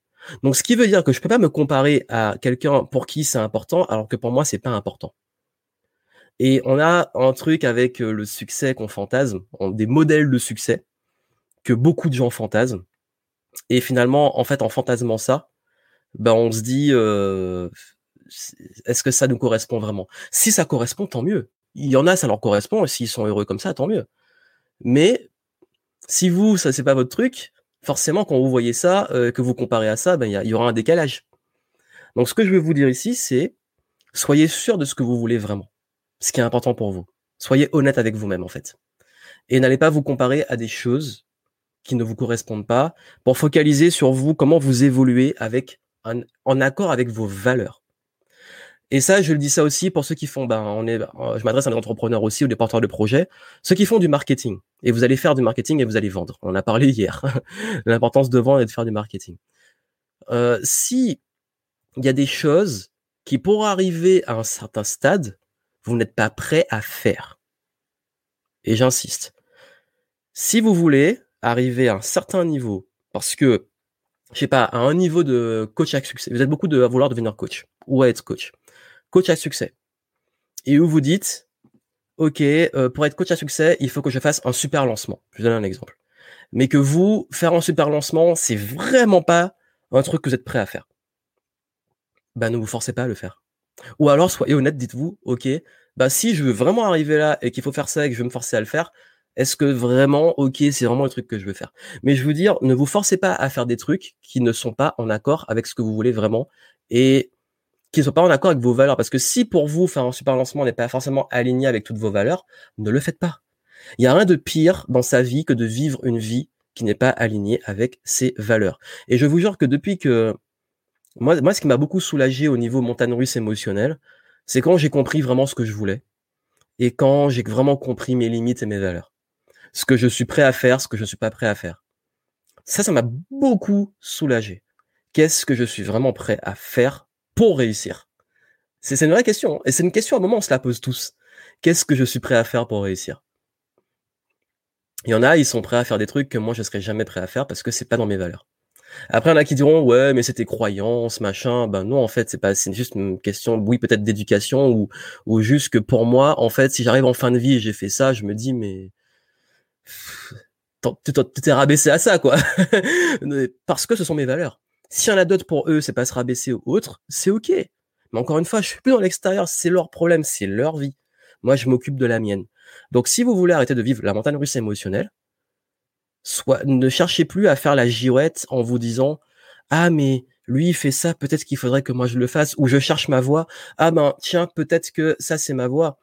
Donc, ce qui veut dire que je peux pas me comparer à quelqu'un pour qui c'est important, alors que pour moi, c'est pas important. Et on a un truc avec euh, le succès qu'on fantasme, des modèles de succès que beaucoup de gens fantasment. Et finalement, en fait, en fantasmant ça, ben on se dit, euh, est-ce que ça nous correspond vraiment? Si ça correspond, tant mieux. Il y en a, ça leur correspond, et s'ils sont heureux comme ça, tant mieux. Mais si vous, ça c'est pas votre truc, forcément, quand vous voyez ça, euh, que vous comparez à ça, ben, il y, aura un décalage. Donc, ce que je veux vous dire ici, c'est soyez sûr de ce que vous voulez vraiment, ce qui est important pour vous. Soyez honnête avec vous-même, en fait. Et n'allez pas vous comparer à des choses qui ne vous correspondent pas pour focaliser sur vous, comment vous évoluez avec en accord avec vos valeurs. Et ça, je le dis ça aussi pour ceux qui font, ben, on est, euh, je m'adresse à des entrepreneurs aussi ou des porteurs de projets, ceux qui font du marketing. Et vous allez faire du marketing et vous allez vendre. On en a parlé hier. L'importance de vendre et de faire du marketing. Euh, si il y a des choses qui, pour arriver à un certain stade, vous n'êtes pas prêt à faire. Et j'insiste. Si vous voulez arriver à un certain niveau, parce que, je sais pas, à un niveau de coach à succès, vous êtes beaucoup de vouloir devenir coach ou à être coach coach à succès. Et où vous dites, OK, euh, pour être coach à succès, il faut que je fasse un super lancement. Je vous donne un exemple. Mais que vous, faire un super lancement, c'est vraiment pas un truc que vous êtes prêt à faire. Bah, ne vous forcez pas à le faire. Ou alors, soyez honnête, dites-vous, OK, bah, si je veux vraiment arriver là et qu'il faut faire ça et que je veux me forcer à le faire, est-ce que vraiment, ok, c'est vraiment le truc que je veux faire? Mais je veux dire, ne vous forcez pas à faire des trucs qui ne sont pas en accord avec ce que vous voulez vraiment. Et qui ne pas en accord avec vos valeurs. Parce que si pour vous, faire un super lancement n'est pas forcément aligné avec toutes vos valeurs, ne le faites pas. Il n'y a rien de pire dans sa vie que de vivre une vie qui n'est pas alignée avec ses valeurs. Et je vous jure que depuis que moi, moi ce qui m'a beaucoup soulagé au niveau montagne russe émotionnelle, c'est quand j'ai compris vraiment ce que je voulais et quand j'ai vraiment compris mes limites et mes valeurs. Ce que je suis prêt à faire, ce que je ne suis pas prêt à faire. Ça, ça m'a beaucoup soulagé. Qu'est-ce que je suis vraiment prêt à faire pour réussir C'est une vraie question. Hein. Et c'est une question à un moment, on se la pose tous. Qu'est-ce que je suis prêt à faire pour réussir? Il y en a, ils sont prêts à faire des trucs que moi, je serais jamais prêt à faire parce que c'est pas dans mes valeurs. Après, il y en a qui diront, ouais, mais c'était croyance, machin. Ben non, en fait, c'est pas, c'est juste une question, oui, peut-être d'éducation ou, ou juste que pour moi, en fait, si j'arrive en fin de vie et j'ai fait ça, je me dis, mais, tu t'es rabaissé à ça, quoi. Parce que ce sont mes valeurs. Si y en a pour eux, c'est pas se rabaisser ou autre, c'est ok. Mais encore une fois, je suis plus dans l'extérieur, c'est leur problème, c'est leur vie. Moi, je m'occupe de la mienne. Donc, si vous voulez arrêter de vivre la montagne russe émotionnelle, soit, ne cherchez plus à faire la girouette en vous disant, ah, mais lui, il fait ça, peut-être qu'il faudrait que moi je le fasse, ou je cherche ma voix. Ah ben, tiens, peut-être que ça, c'est ma voix.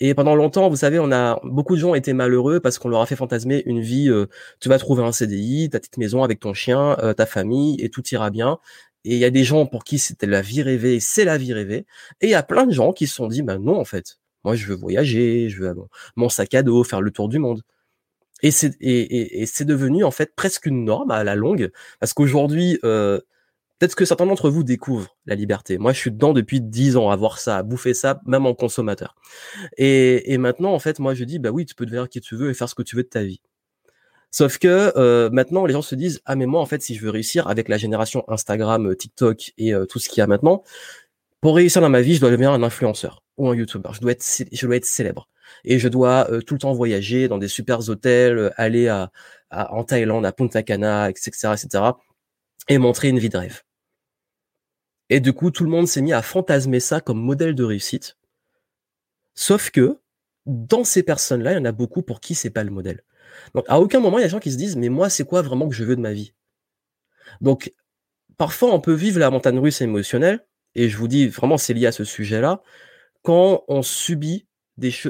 Et pendant longtemps, vous savez, on a beaucoup de gens étaient malheureux parce qu'on leur a fait fantasmer une vie. Euh, tu vas trouver un CDI, ta petite maison avec ton chien, euh, ta famille, et tout ira bien. Et il y a des gens pour qui c'était la vie rêvée, c'est la vie rêvée. Et il y a plein de gens qui se sont dit, ben non, en fait, moi je veux voyager, je veux mon sac à dos, faire le tour du monde. Et c'est et, et, c'est devenu en fait presque une norme à la longue, parce qu'aujourd'hui, euh, Peut-être que certains d'entre vous découvrent la liberté. Moi, je suis dedans depuis dix ans à voir ça, à bouffer ça, même en consommateur. Et, maintenant, en fait, moi, je dis, bah oui, tu peux devenir qui tu veux et faire ce que tu veux de ta vie. Sauf que euh, maintenant, les gens se disent, ah mais moi, en fait, si je veux réussir avec la génération Instagram, TikTok et euh, tout ce qu'il y a maintenant, pour réussir dans ma vie, je dois devenir un influenceur ou un YouTuber. Je dois être, je dois être célèbre et je dois euh, tout le temps voyager dans des super hôtels, aller à, en Thaïlande, à Punta Cana, etc., etc., et montrer une vie de rêve. Et du coup, tout le monde s'est mis à fantasmer ça comme modèle de réussite. Sauf que, dans ces personnes-là, il y en a beaucoup pour qui c'est pas le modèle. Donc, à aucun moment, il y a des gens qui se disent, mais moi, c'est quoi vraiment que je veux de ma vie? Donc, parfois, on peut vivre la montagne russe émotionnelle, et je vous dis, vraiment, c'est lié à ce sujet-là, quand on subit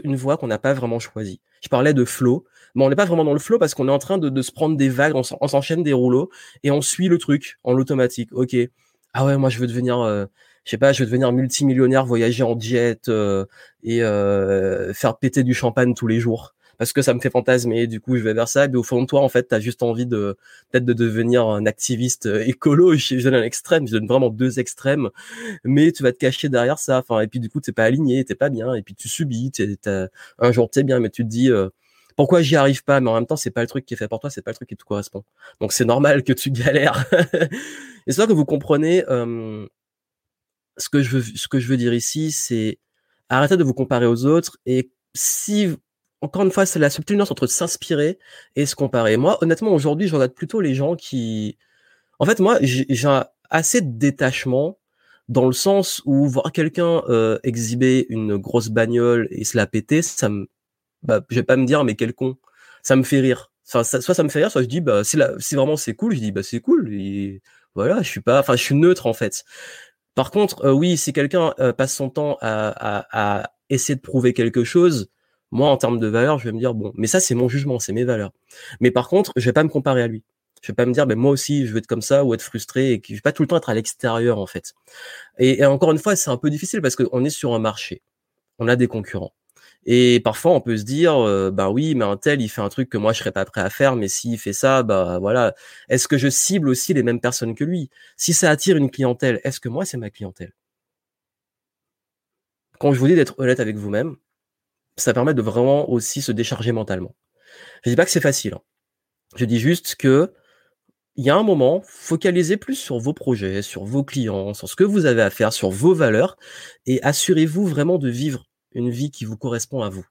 une voie qu'on n'a pas vraiment choisie. Je parlais de flow, mais on n'est pas vraiment dans le flow parce qu'on est en train de, se prendre des vagues, on s'enchaîne des rouleaux, et on suit le truc en l'automatique. Ok, ah ouais, moi je veux devenir, euh, je sais pas, je veux devenir multimillionnaire, voyager en jet euh, et euh, faire péter du champagne tous les jours parce que ça me fait fantasmer. Du coup, je vais vers ça. Et au fond de toi, en fait, tu as juste envie de peut-être de devenir un activiste écolo. Je, donne un extrême, je donne vraiment deux extrêmes, mais tu vas te cacher derrière ça. Enfin, et puis du coup, t'es pas aligné, t'es pas bien, et puis tu subis. un jour t'es bien, mais tu te dis pourquoi j'y arrive pas, mais en même temps, c'est pas le truc qui est fait pour toi, c'est pas le truc qui te correspond. Donc c'est normal que tu galères. et c'est que vous comprenez ce que je veux, ce que je veux dire ici, c'est arrêtez de vous comparer aux autres et si encore une fois, c'est la nuance entre s'inspirer et se comparer. Moi, honnêtement, aujourd'hui, je regarde plutôt les gens qui, en fait, moi, j'ai assez de détachement dans le sens où voir quelqu'un euh, exhiber une grosse bagnole et se la péter, ça me bah, je vais pas me dire, mais quel con. Ça me fait rire. Ça, soit ça me fait rire, soit je dis, bah, la, si vraiment c'est cool, je dis, bah, c'est cool. Et voilà, je suis pas, enfin, je suis neutre, en fait. Par contre, euh, oui, si quelqu'un euh, passe son temps à, à, à, essayer de prouver quelque chose, Moi, en termes de valeurs, je vais me dire, bon, mais ça, c'est mon jugement, c'est mes valeurs. Mais par contre, je vais pas me comparer à lui. Je vais pas me dire, ben moi aussi, je veux être comme ça ou être frustré et que je vais pas tout le temps être à l'extérieur, en fait. Et, encore une fois, c'est un peu difficile parce qu'on est sur un marché. On a des concurrents. Et parfois, on peut se dire, euh, bah oui, mais un tel, il fait un truc que moi, je serais pas prêt à faire, mais s'il fait ça, bah voilà. Est-ce que je cible aussi les mêmes personnes que lui? Si ça attire une clientèle, est-ce que moi, c'est ma clientèle? Quand je vous dis d'être honnête avec vous-même, ça permet de vraiment aussi se décharger mentalement. Je dis pas que c'est facile. Hein. Je dis juste que il y a un moment, focalisez plus sur vos projets, sur vos clients, sur ce que vous avez à faire, sur vos valeurs, et assurez-vous vraiment de vivre une vie qui vous correspond à vous.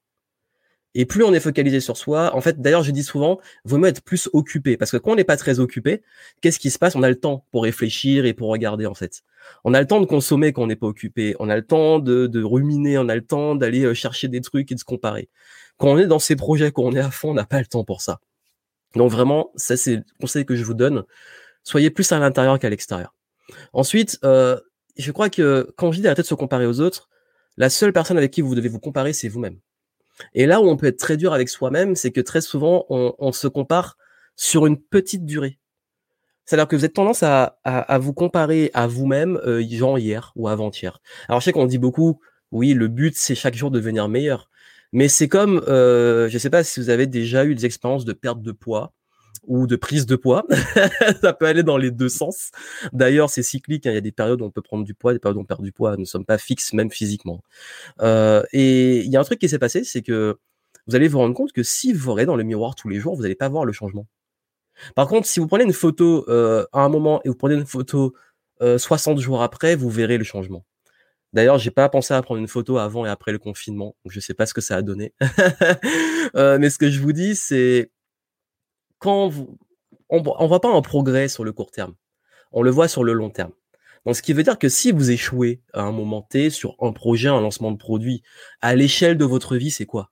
Et plus on est focalisé sur soi, en fait, d'ailleurs, je dis souvent, vaut mieux être plus occupé, parce que quand on n'est pas très occupé, qu'est-ce qui se passe? On a le temps pour réfléchir et pour regarder, en fait. On a le temps de consommer quand on n'est pas occupé, on a le temps de, de ruminer, on a le temps d'aller euh, chercher des trucs et de se comparer. Quand on est dans ces projets, quand on est à fond, on n'a pas le temps pour ça. Donc vraiment, ça c'est le conseil que je vous donne. Soyez plus à l'intérieur qu'à l'extérieur. Ensuite, euh, je crois que quand je dis d'arrêter de se comparer aux autres, la seule personne avec qui vous devez vous comparer, c'est vous-même. Et là où on peut être très dur avec soi-même, c'est que très souvent, on, se compare sur une petite durée. C'est-à-dire que vous êtes tendance à, vous comparer à vous-même, euh, genre hier ou avant-hier. Alors je sais qu'on dit beaucoup, oui, le but c'est chaque jour de devenir meilleur. Mais c'est comme, euh, je ne sais pas si vous avez déjà eu des expériences de perte de poids ou de prise de poids. ça peut aller dans les deux sens. D'ailleurs, c'est cyclique. Hein. Il y a des périodes où on peut prendre du poids, des périodes où on perd du poids. Nous ne sommes pas fixes, même physiquement. Euh, et il y a un truc qui s'est passé, c'est que vous allez vous rendre compte que si vous regardez dans le miroir tous les jours, vous n'allez pas voir le changement. Par contre, si vous prenez une photo euh, à un moment et vous prenez une photo 60 jours après, vous verrez le changement. D'ailleurs, j'ai pas pensé à prendre une photo avant et après le confinement, donc je sais pas ce que ça a donné. euh, mais ce que je vous dis, c'est quand vous, on, on voit pas un progrès sur le court terme, on le voit sur le long terme. Donc, ce qui veut dire que si vous échouez à un moment T sur un projet, un lancement de produit, à l'échelle de votre vie, c'est quoi?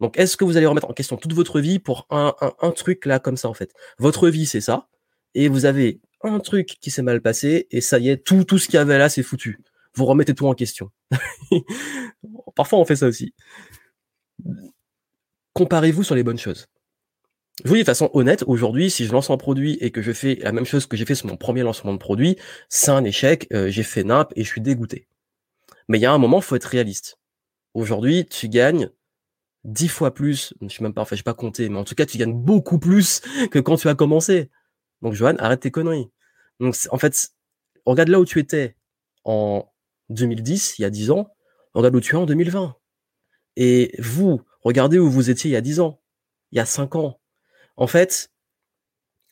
Donc, est-ce que vous allez remettre en question toute votre vie pour un, un, un truc là comme ça en fait? Votre vie, c'est ça, et vous avez un truc qui s'est mal passé, et ça y est, tout, tout ce qu'il y avait là, c'est foutu vous remettez tout en question. Parfois, on fait ça aussi. Comparez-vous sur les bonnes choses. Je vous dis de façon honnête, aujourd'hui, si je lance un produit et que je fais la même chose que j'ai fait sur mon premier lancement de produit, c'est un échec, euh, j'ai fait nimp et je suis dégoûté. Mais il y a un moment, faut être réaliste. Aujourd'hui, tu gagnes dix fois plus, je suis même pas, enfin, je pas compté, mais en tout cas, tu gagnes beaucoup plus que quand tu as commencé. Donc, Johan, arrête tes conneries. Donc, en fait, regarde là où tu étais en 2010, il y a 10 ans, regarde où tu es en 2020. Et vous, regardez où vous étiez il y a 10 ans, il y a 5 ans. En fait,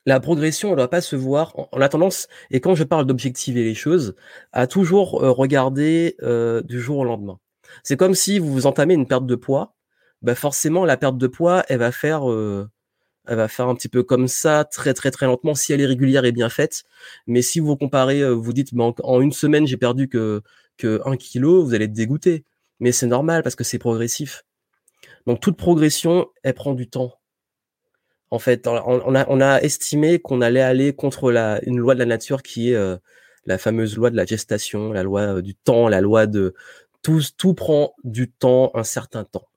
la progression, ne doit pas se voir. On a tendance, et quand je parle d'objectiver les choses, à toujours euh, regarder euh, du jour au lendemain. C'est comme si vous vous entamez une perte de poids, bah forcément la perte de poids, elle va faire euh, elle va faire un petit peu comme ça, très très très lentement, si elle est régulière et bien faite. Mais si vous comparez, vous dites, bah, en, une semaine, j'ai perdu que, que 1 kilo, vous allez être dégoûté. Mais c'est normal parce que c'est progressif. Donc toute progression, elle prend du temps. En fait, on a, on a estimé qu'on allait aller contre la, une loi de la nature qui est euh, la fameuse loi de la gestation, la loi euh, du temps, la loi de tout, tout prend du temps, un certain temps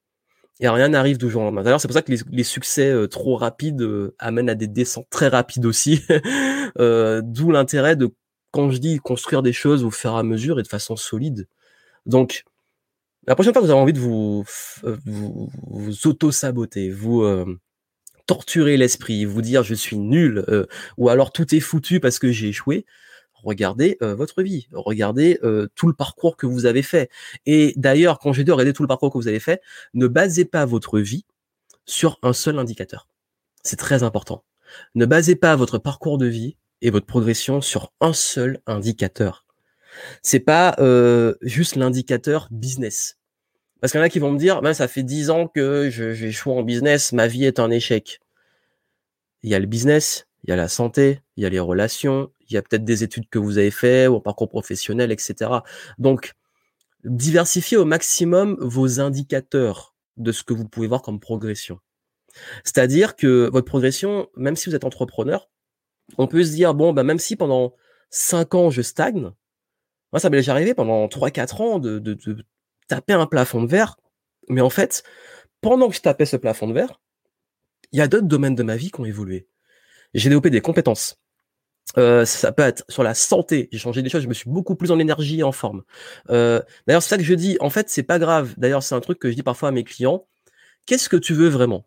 et rien n'arrive du jour au lendemain. D'ailleurs, c'est pour ça que les, succès euh, trop rapides euh, amènent à des descentes très rapides aussi. euh, D'où l'intérêt de, quand je dis construire des choses au fur et à mesure et de façon solide. Donc, la prochaine fois que vous avez envie de vous, euh, vous, vous auto-saboter, vous torturer l'esprit, vous dire je suis nul, ou alors tout est foutu parce que j'ai échoué, regardez euh, votre vie, regardez euh, tout le parcours que vous avez fait. Et d'ailleurs, quand j'ai dit regarder tout le parcours que vous avez fait, ne basez pas votre vie sur un seul indicateur. C'est très important. Ne basez pas votre parcours de vie et votre progression sur un seul indicateur. C'est pas euh, juste l'indicateur business. Parce qu'il y en a qui vont me dire, ben, ça fait dix ans que j'échoue en business, ma vie est un échec. Il y a le business, il y a la santé, il y a les relations, il y a peut-être des études que vous avez fait ou un parcours professionnel, etc. Donc, diversifiez au maximum vos indicateurs de ce que vous pouvez voir comme progression. C'est-à-dire que votre progression, même si vous êtes entrepreneur, on peut se dire, bon, bah, même si pendant 5 ans je stagne, moi ça m'est déjà arrivé pendant 3-4 ans de, de, de, taper un plafond de verre, Mais en fait, pendant que je tapais ce plafond de verre, il y a d'autres domaines de ma vie qui ont évolué. J'ai développé des compétences. Euh, ça peut être sur la santé. J'ai changé des choses. Je me suis beaucoup plus en énergie et en forme. Euh, D'ailleurs, c'est ça que je dis. En fait, c'est pas grave. D'ailleurs, c'est un truc que je dis parfois à mes clients. Qu'est-ce que tu veux vraiment?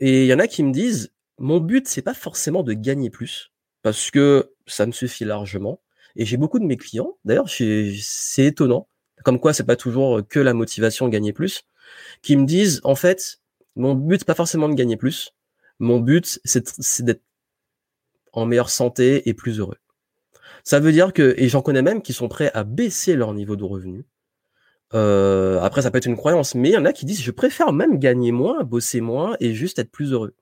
Et il y en a qui me disent mon but, c'est pas forcément de gagner plus, parce que ça me suffit largement. Et j'ai beaucoup de mes clients. D'ailleurs, c'est étonnant. Comme quoi, c'est pas toujours que la motivation gagner plus, qui me disent en fait, mon but, c'est pas forcément de gagner plus. Mon but, c'est d'être en meilleure santé et plus heureux. Ça veut dire que, et j'en connais même qui sont prêts à baisser leur niveau de revenu. Euh, après, ça peut être une croyance, mais il y en a qui disent je préfère même gagner moins, bosser moins et juste être plus heureux.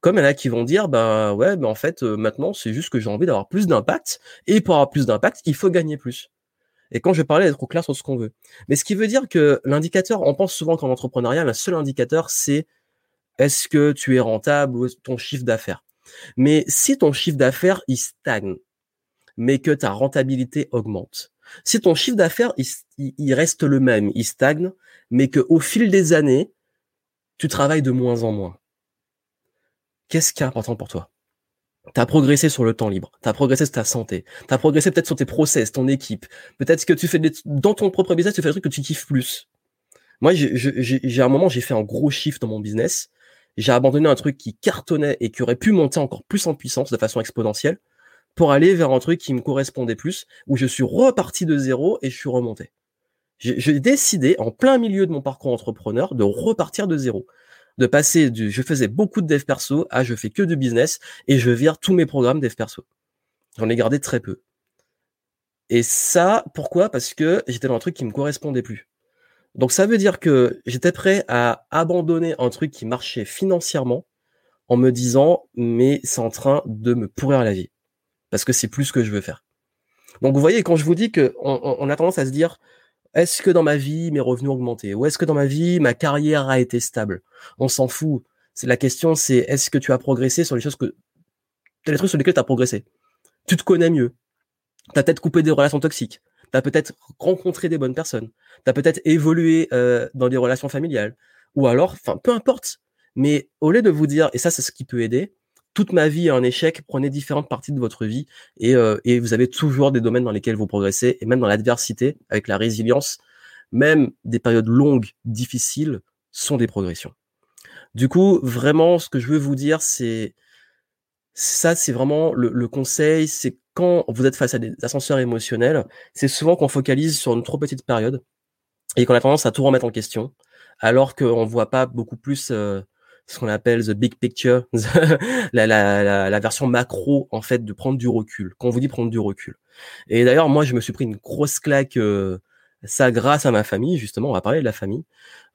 Comme il y en a qui vont dire ben ouais, ben en fait euh, maintenant c'est juste que j'ai envie d'avoir plus d'impact et pour avoir plus d'impact, il faut gagner plus. Et quand je parlais d'être au clair sur ce qu'on veut. Mais ce qui veut dire que l'indicateur, on pense souvent qu'en entrepreneuriat, le seul indicateur c'est est-ce que tu es rentable ou ton chiffre d'affaires. Mais si ton chiffre d'affaires, il stagne, mais que ta rentabilité augmente, si ton chiffre d'affaires, il, reste le même, il stagne, mais que au fil des années, tu travailles de moins en moins, qu'est-ce qui est important pour toi? Tu as progressé sur le temps libre, tu as progressé sur ta santé, tu as progressé peut-être sur tes process, ton équipe, peut-être que tu fais dans ton propre business, tu fais des trucs que tu kiffes plus. Moi, j'ai un moment, j'ai fait un gros shift dans mon business j'ai abandonné un truc qui cartonnait et qui aurait pu monter encore plus en puissance de façon exponentielle pour aller vers un truc qui me correspondait plus, où je suis reparti de zéro et je suis remonté. J'ai décidé, en plein milieu de mon parcours entrepreneur, de repartir de zéro. De passer du je faisais beaucoup de dev perso à je fais que du business et je vire tous mes programmes dev perso. J'en ai gardé très peu. Et ça, pourquoi? Parce que j'étais dans un truc qui me correspondait plus. Donc ça veut dire que j'étais prêt à abandonner un truc qui marchait financièrement en me disant mais c'est en train de me pourrir la vie parce que c'est plus ce que je veux faire. Donc vous voyez quand je vous dis que on, a tendance à se dire est-ce que dans ma vie mes revenus ont augmenté ou est-ce que dans ma vie ma carrière a été stable? On s'en fout. C'est la question c'est est-ce que tu as progressé sur les choses que les trucs sur lesquels tu as progressé? Tu te connais mieux. Tu as peut-être coupé des relations toxiques tu peut-être rencontré des bonnes personnes, tu peut-être évolué euh, dans des relations familiales, ou alors, enfin, peu importe. Mais au lieu de vous dire, et ça, c'est ce qui peut aider, toute ma vie est un échec, prenez différentes parties de votre vie et, euh, et vous avez toujours des domaines dans lesquels vous progressez, et même dans l'adversité, avec la résilience, même des périodes longues, difficiles, sont des progressions. Du coup, vraiment, ce que je veux vous dire, c'est ça, c'est vraiment le, conseil, c'est quand vous êtes face à des ascenseurs émotionnels, c'est souvent qu'on focalise sur une trop petite période et qu'on a tendance à tout remettre en question, alors qu'on ne voit pas beaucoup plus euh, ce qu'on appelle the big picture, la, la, la, version macro en fait de prendre du recul. Quand on vous dit prendre du recul. Et d'ailleurs, moi, je me suis pris une grosse claque. Euh, ça grâce à ma famille, justement, on va parler de la famille,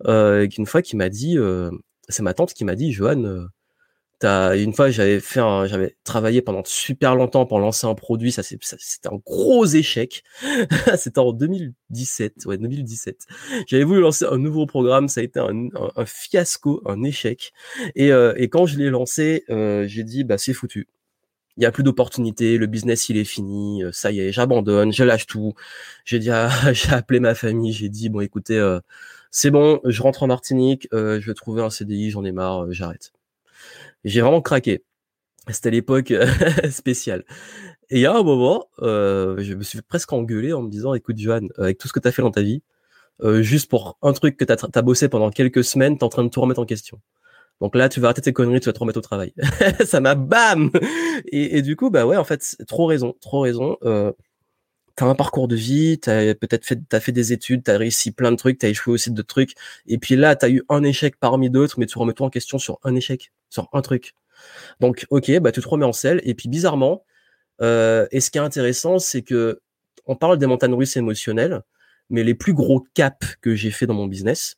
euh, une fois qui m'a dit, euh, c'est ma tante qui m'a dit, Johan, euh, une fois, j'avais fait un, j'avais travaillé pendant super longtemps pour lancer un produit. Ça, c'était un gros échec. c'était en 2017. Ouais, 2017. J'avais voulu lancer un nouveau programme. Ça a été un, un, fiasco, un échec. Et, euh, et quand je l'ai lancé, euh, j'ai dit, bah, c'est foutu. Il y a plus d'opportunités. Le business, il est fini. Euh, ça y est, j'abandonne. Je lâche tout. J'ai dit, j'ai appelé ma famille. J'ai dit, bon, écoutez, euh, c'est bon. Je rentre en Martinique. je vais trouver un CDI. J'en ai marre. j'arrête j'ai vraiment craqué. C'était l'époque euh, spéciale. Et il y a un moment, euh, je me suis presque engueulé en me disant, écoute Johan, avec tout ce que tu fait dans ta vie, euh, juste pour un truc que tu as, bossé pendant quelques semaines, tu en train de tout remettre en question. Donc là, tu vas arrêter tes conneries, tu vas te remettre au travail. ça m'a bam et, du coup, bah ouais, en fait, trop raison, trop raison. Euh, t'as un parcours de vie, t'as peut-être fait, t'as fait des études, t'as réussi plein de trucs, t'as échoué aussi de trucs, et puis là, t'as eu un échec parmi d'autres, mais tu remets toi en question sur un échec, sur un truc. Donc, ok, bah tu te remets en selle, et puis bizarrement, euh, et ce qui est intéressant, c'est que on parle des montagnes russes émotionnelles, mais les plus gros caps que j'ai fait dans mon business,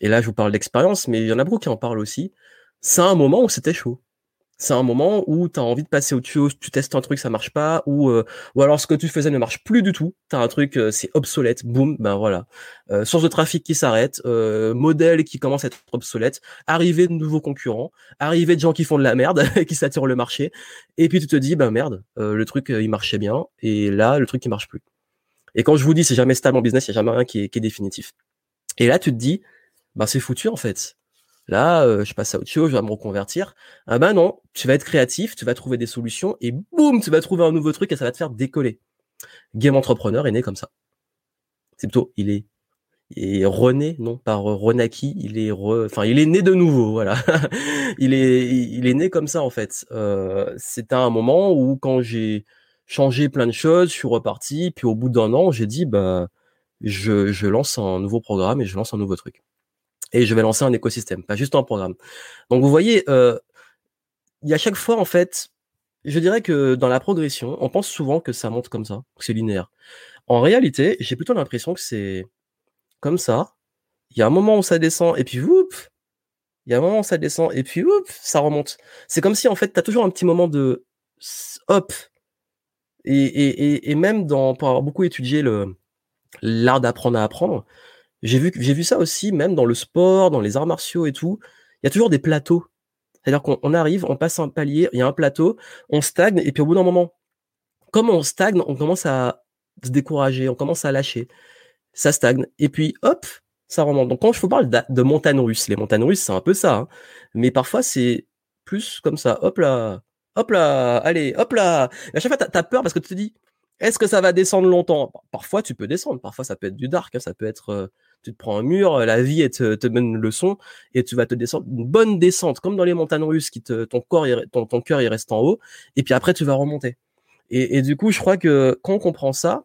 et là je vous parle d'expérience, mais il y en a beaucoup qui en parlent aussi, c'est un moment où c'était chaud c'est un moment où tu as envie de passer au tuyau, tu testes un truc, ça marche pas, ou euh, ou alors ce que tu faisais ne marche plus du tout, tu as un truc, euh, c'est obsolète, boum, ben voilà. Euh, source de trafic qui s'arrête, modèle qui commence à être obsolète, arrivée de nouveaux concurrents, arrivée de gens qui font de la merde, qui saturent le marché, et puis tu te dis, ben merde, le truc il marchait bien, et là le truc il marche plus. Et quand je vous dis c'est jamais stable en business, il n'y a jamais rien qui est, qui est définitif. Et là tu te dis, bah c'est foutu en fait. Là, euh, je passe à autre chose, je vais me reconvertir. Ah ben non, tu vas être créatif, tu vas trouver des solutions et boum, tu vas trouver un nouveau truc et ça va te faire décoller. Game Entrepreneur est né comme ça. C'est plutôt, il est, il est rené, non, par Renaki, il est enfin, il est né de nouveau, voilà. il est, il est né comme ça en fait. Euh, C'était un moment où quand j'ai changé plein de choses, je suis reparti, puis au bout d'un an, j'ai dit, bah, je lance un nouveau programme et je lance un nouveau truc et je vais lancer un écosystème, pas juste un programme. Donc vous voyez, euh, il y a chaque fois en fait, je dirais que dans la progression, on pense souvent que ça monte comme ça, que c'est linéaire. En réalité, j'ai plutôt l'impression que c'est comme ça. Il y a un moment où ça descend et puis oups, il y a un moment où ça descend et puis oups, ça remonte. C'est comme si en fait, tu as toujours un petit moment de hop. Et, et, et, même dans, pour avoir beaucoup étudié l'art d'apprendre à apprendre, j'ai vu, j'ai vu ça aussi, même dans le sport, dans les arts martiaux et tout. Il y a toujours des plateaux. C'est-à-dire qu'on arrive, on passe un palier, il y a un plateau, on stagne, et puis au bout d'un moment, comme on stagne, on commence à se décourager, on commence à lâcher. Ça stagne. Et puis, hop, ça remonte. Donc, quand je vous parle de, montagnes russes, les montagnes russes, c'est un peu ça. Hein. Mais parfois, c'est plus comme ça. Hop là, hop là, allez, hop là. Et à chaque fois, t'as as peur parce que tu te dis, est-ce que ça va descendre longtemps? Parfois, tu peux descendre. Parfois, ça peut être du dark. Hein. Ça peut être euh, tu te prends un mur, la vie te, te donne une leçon et tu vas te descendre une bonne descente, comme dans les montagnes russes, qui te, ton corps, ton, ton cœur il reste en haut, et puis après tu vas remonter. Et, et du coup, je crois que quand on comprend ça,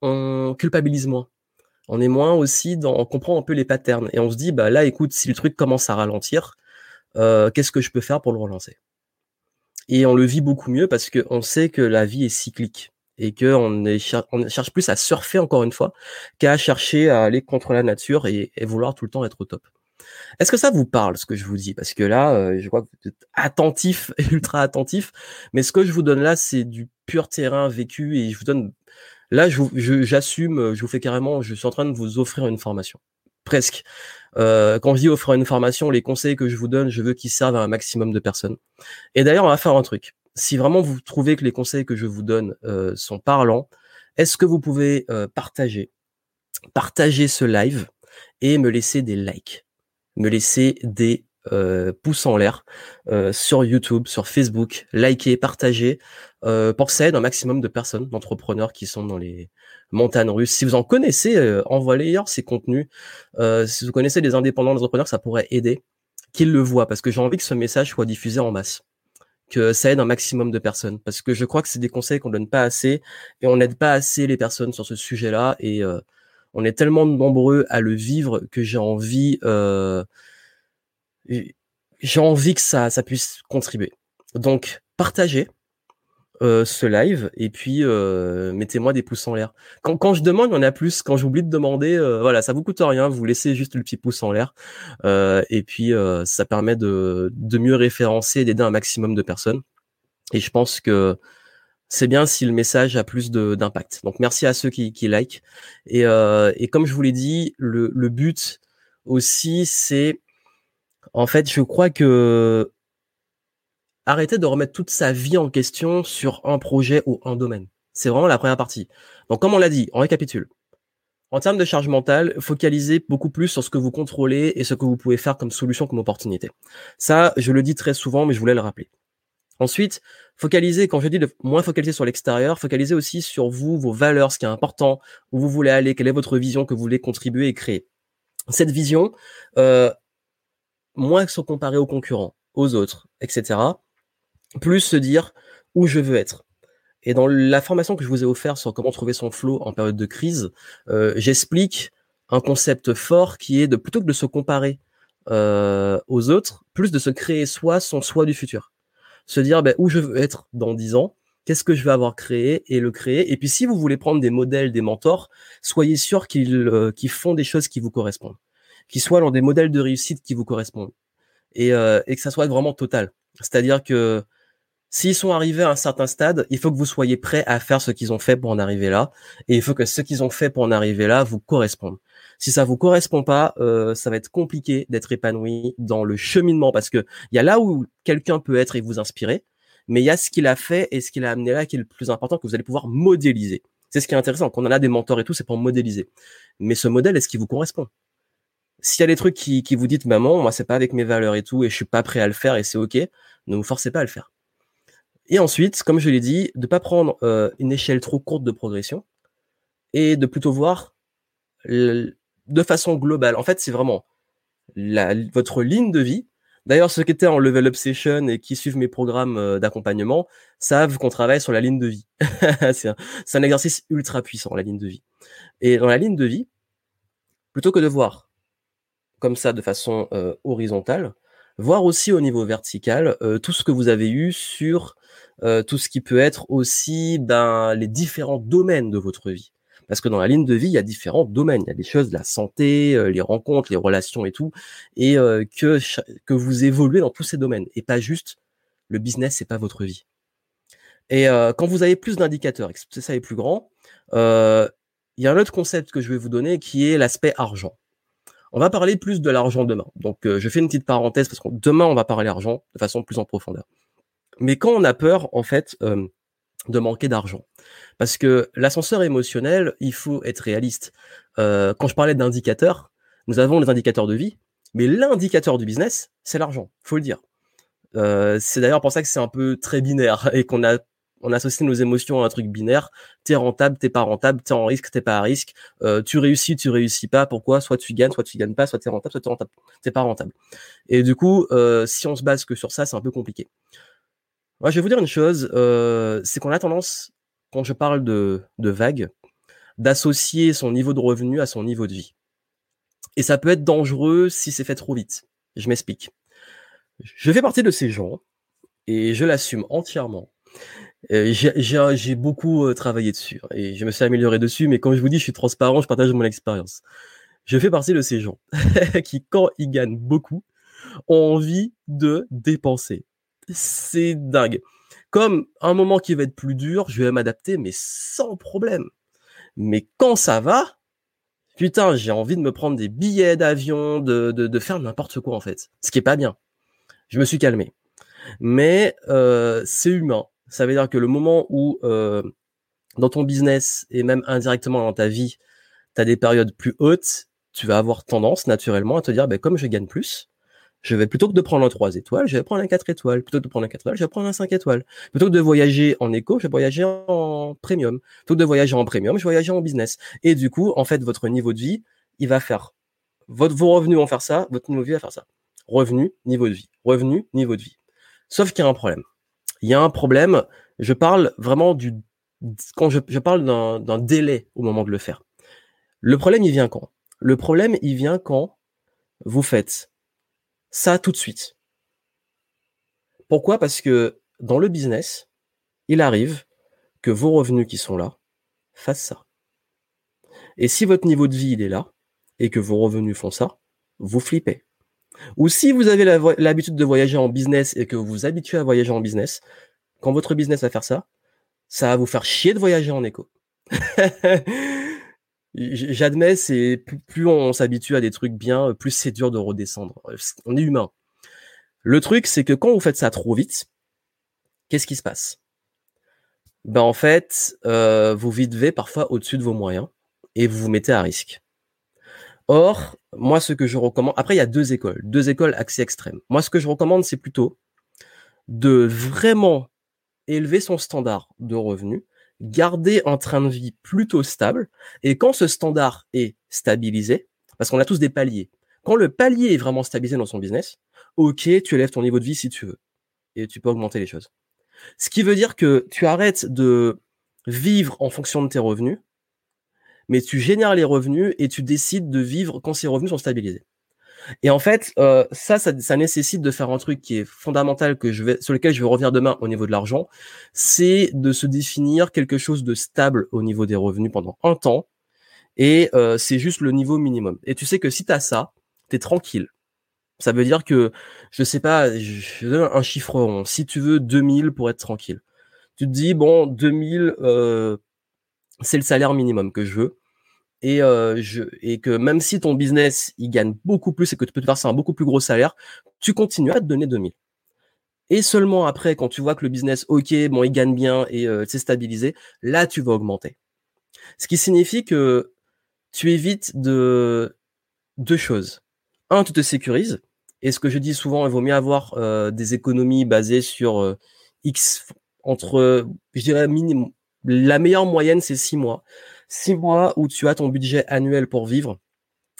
on culpabilise moins. On est moins aussi dans, on comprend un peu les patterns et on se dit bah là, écoute, si le truc commence à ralentir, euh, qu'est-ce que je peux faire pour le relancer? Et on le vit beaucoup mieux parce qu'on sait que la vie est cyclique et qu'on on cherche plus à surfer encore une fois qu'à chercher à aller contre la nature et, vouloir tout le temps être au top. Est-ce que ça vous parle ce que je vous dis? Parce que là, euh, je vois que vous êtes attentif, ultra attentif, mais ce que je vous donne là, c'est du pur terrain vécu et je vous donne. Là, je, j'assume, je, vous fais carrément, je suis en train de vous offrir une formation, presque. Euh, quand je dis offrir une formation, les conseils que je vous donne, je veux qu'ils servent à un maximum de personnes. Et d'ailleurs, on va faire un truc si vraiment vous trouvez que les conseils que je vous donne euh, sont parlants, est-ce que vous pouvez euh, partager, partager ce live et me laisser des likes, me laisser des euh, pouces en l'air sur YouTube, sur Facebook, liker, partager, pour que ça aide un maximum de personnes, d'entrepreneurs qui sont dans les montagnes russes. Si vous en connaissez, envoyez ces contenus. si vous connaissez des indépendants, des entrepreneurs, ça pourrait aider qu'ils le voient, parce que j'ai envie que ce message soit diffusé en masse que ça aide un maximum de personnes. Parce que je crois que c'est des conseils qu'on donne pas assez et on n'aide pas assez les personnes sur ce sujet-là. Et euh, on est tellement nombreux à le vivre que j'ai envie euh, j'ai envie que ça ça puisse contribuer. Donc partagez euh, ce live et puis euh, mettez-moi des pouces en l'air. Quand, quand je demande, il y en a plus. Quand j'oublie de demander, euh, voilà, ça vous coûte rien. Vous laissez juste le petit pouce en l'air et puis ça permet de, de mieux référencer et d'aider un maximum de personnes. Et je pense que c'est bien si le message a plus d'impact. Donc merci à ceux qui, qui like. Et, et comme je vous l'ai dit, le, le but aussi, c'est en fait, je crois que arrêter de remettre toute sa vie en question sur un projet ou un domaine. C'est vraiment la première partie. Donc, comme on l'a dit, on récapitule. En termes de charge mentale, focalisez beaucoup plus sur ce que vous contrôlez et ce que vous pouvez faire comme solution, comme opportunité. Ça, je le dis très souvent, mais je voulais le rappeler. Ensuite, focalisez, quand je dis de moins focaliser sur l'extérieur, focalisez aussi sur vous, vos valeurs, ce qui est important, où vous voulez aller, quelle est votre vision que vous voulez contribuer et créer. Cette vision, euh, moins se comparer aux concurrents, aux autres, etc plus se dire où je veux être. Et dans la formation que je vous ai offerte sur comment trouver son flow en période de crise, euh, j'explique un concept fort qui est de plutôt que de se comparer euh, aux autres, plus de se créer soi son soi du futur. Se dire ben, où je veux être dans dix ans, qu'est-ce que je vais avoir créé et le créer. Et puis si vous voulez prendre des modèles, des mentors, soyez sûr qu'ils euh, font des choses qui vous correspondent, qu'ils soient dans des modèles de réussite qui vous correspondent et que ça soit vraiment total. C'est-à-dire que S'ils sont arrivés à un certain stade, il faut que vous soyez prêts à faire ce qu'ils ont fait pour en arriver là. Et il faut que ce qu'ils ont fait pour en arriver là vous corresponde. Si ça vous correspond pas, euh, ça va être compliqué d'être épanoui dans le cheminement parce que il y a là où quelqu'un peut être et vous inspirer, mais il y a ce qu'il a fait et ce qu'il a amené là qui est le plus important que vous allez pouvoir modéliser. C'est ce qui est intéressant. Quand on a des mentors et tout, c'est pour modéliser. Mais ce modèle, est-ce qu'il vous correspond? S'il y a des trucs qui, qui vous dites, maman, moi, c'est pas avec mes valeurs et tout, et je suis pas prêt à le faire, et c'est ok, ne vous forcez pas à le faire. Et ensuite, comme je l'ai dit, de pas prendre euh, une échelle trop courte de progression, et de plutôt voir de façon globale. En fait, c'est vraiment la, votre ligne de vie. D'ailleurs, ceux qui étaient en level up session et qui suivent mes programmes euh, d'accompagnement savent qu'on travaille sur la ligne de vie. c'est un, un, exercice ultra puissant, la ligne de vie. Et dans la ligne de vie, plutôt que de voir comme ça de façon euh, horizontale, voir aussi au niveau vertical euh, tout ce que vous avez eu sur euh, tout ce qui peut être aussi ben, les différents domaines de votre vie. Parce que dans la ligne de vie, il y a différents domaines. Il y a des choses, la santé, euh, les rencontres, les relations et tout, et euh, que que vous évoluez dans tous ces domaines et pas juste le business, c'est pas votre vie. Et euh, quand vous avez plus d'indicateurs, que ça est plus grand, il y a un autre concept que je vais vous donner qui est l'aspect argent. On va parler plus de l'argent demain. Donc, je fais une petite parenthèse parce que demain, on va parler argent de façon plus en profondeur. Mais quand on a peur, en fait, de manquer d'argent. Parce que l'ascenseur émotionnel, il faut être réaliste. Euh, quand je parlais d'indicateurs, nous avons les indicateurs de vie, mais l'indicateur du business, c'est l'argent, faut le dire. Euh, c'est d'ailleurs pour ça que c'est un peu très binaire et qu'on a on associe nos émotions à un truc binaire. T'es rentable, t'es pas rentable, t'es en risque, t'es pas à risque. Euh, tu réussis, tu réussis pas. Pourquoi? Soit tu gagnes, soit tu gagnes pas, soit t'es rentable, soit t'es rentable, t'es pas rentable. Et du coup, euh, si on se base que sur ça, c'est un peu compliqué. Je vais vous dire une chose, euh, c'est qu'on a tendance, quand je parle de, de vague, d'associer son niveau de revenu à son niveau de vie. Et ça peut être dangereux si c'est fait trop vite. Je m'explique. Je fais partie de ces gens et je l'assume entièrement. Euh, j'ai beaucoup euh, travaillé dessus et je me suis amélioré dessus, mais quand je vous dis je suis transparent, je partage mon expérience. Je fais partie de ces gens qui, quand ils gagnent beaucoup, ont envie de dépenser c'est dingue. Comme un moment qui va être plus dur, je vais m'adapter, mais sans problème. Mais quand ça va, putain, j'ai envie de me prendre des billets d'avion, de, de, faire n'importe quoi en fait. Ce qui est pas bien. Je me suis calmé. Mais euh, c'est humain. Ça veut dire que le moment où euh, dans ton business et même indirectement dans ta vie, tu as des périodes plus hautes, tu vas avoir tendance naturellement à te dire, ben, comme je gagne plus, je vais plutôt que de prendre un 3 étoiles, je vais prendre un 4 étoiles. Plutôt que de prendre un 4 étoiles, je vais prendre un 5 étoiles. Plutôt que de voyager en éco, je vais voyager en premium. Plutôt que de voyager en premium, je vais voyager en business. Et du coup, en fait, votre niveau de vie, il va faire, votre, vos revenus vont faire ça, votre niveau de vie va faire ça. Revenu, niveau de vie. Revenu, niveau de vie. Sauf qu'il y a un problème. Il y a un problème, je parle vraiment du, quand je, je parle d'un délai au moment de le faire. Le problème, il vient quand? Le problème, il vient quand vous faites ça tout de suite. Pourquoi? Parce que dans le business, il arrive que vos revenus qui sont là fassent ça. Et si votre niveau de vie il est là et que vos revenus font ça, vous flippez. Ou si vous avez l'habitude de voyager en business et que vous vous habituez à voyager en business, quand votre business va faire ça, ça va vous faire chier de voyager en éco. J'admets, c'est plus, on s'habitue à des trucs bien, plus c'est dur de redescendre. On est humain. Le truc, c'est que quand vous faites ça trop vite, qu'est-ce qui se passe? Ben en fait, euh, vous vivez parfois au-dessus de vos moyens et vous vous mettez à risque. Or, moi, ce que je recommande, après, il y a deux écoles, deux écoles axées extrêmes. Moi, ce que je recommande, c'est plutôt de vraiment élever son standard de revenu garder un train de vie plutôt stable. Et quand ce standard est stabilisé, parce qu'on a tous des paliers, quand le palier est vraiment stabilisé dans son business, ok, tu élèves ton niveau de vie si tu veux. Et tu peux augmenter les choses. Ce qui veut dire que tu arrêtes de vivre en fonction de tes revenus, mais tu génères les revenus et tu décides de vivre quand ces revenus sont stabilisés. Et en fait, euh, ça, ça, nécessite de faire un truc qui est fondamental que je vais, sur lequel je vais revenir demain au niveau de l'argent, c'est de se définir quelque chose de stable au niveau des revenus pendant un temps. Et euh, c'est juste le niveau minimum. Et tu sais que si tu as ça, tu es tranquille. Ça veut dire que, je sais pas, je donne un chiffre rond. Si tu veux 2000 pour être tranquille. Tu te dis, bon, 2000, euh, c'est le salaire minimum que je veux et, euh, et que même si ton business il gagne beaucoup plus et que tu peux te verser un beaucoup plus gros salaire, tu continues à te donner 2000. Et seulement après, quand tu vois que le business, ok, bon, il gagne bien et euh, c'est stabilisé, là, tu vas augmenter. Ce qui signifie que tu évites de deux choses. un, tu te sécurises. Et ce que je dis souvent, il vaut mieux avoir euh, des économies basées sur X entre, je dirais, minimum. La meilleure moyenne, c'est six mois. Six mois où tu as ton budget annuel pour vivre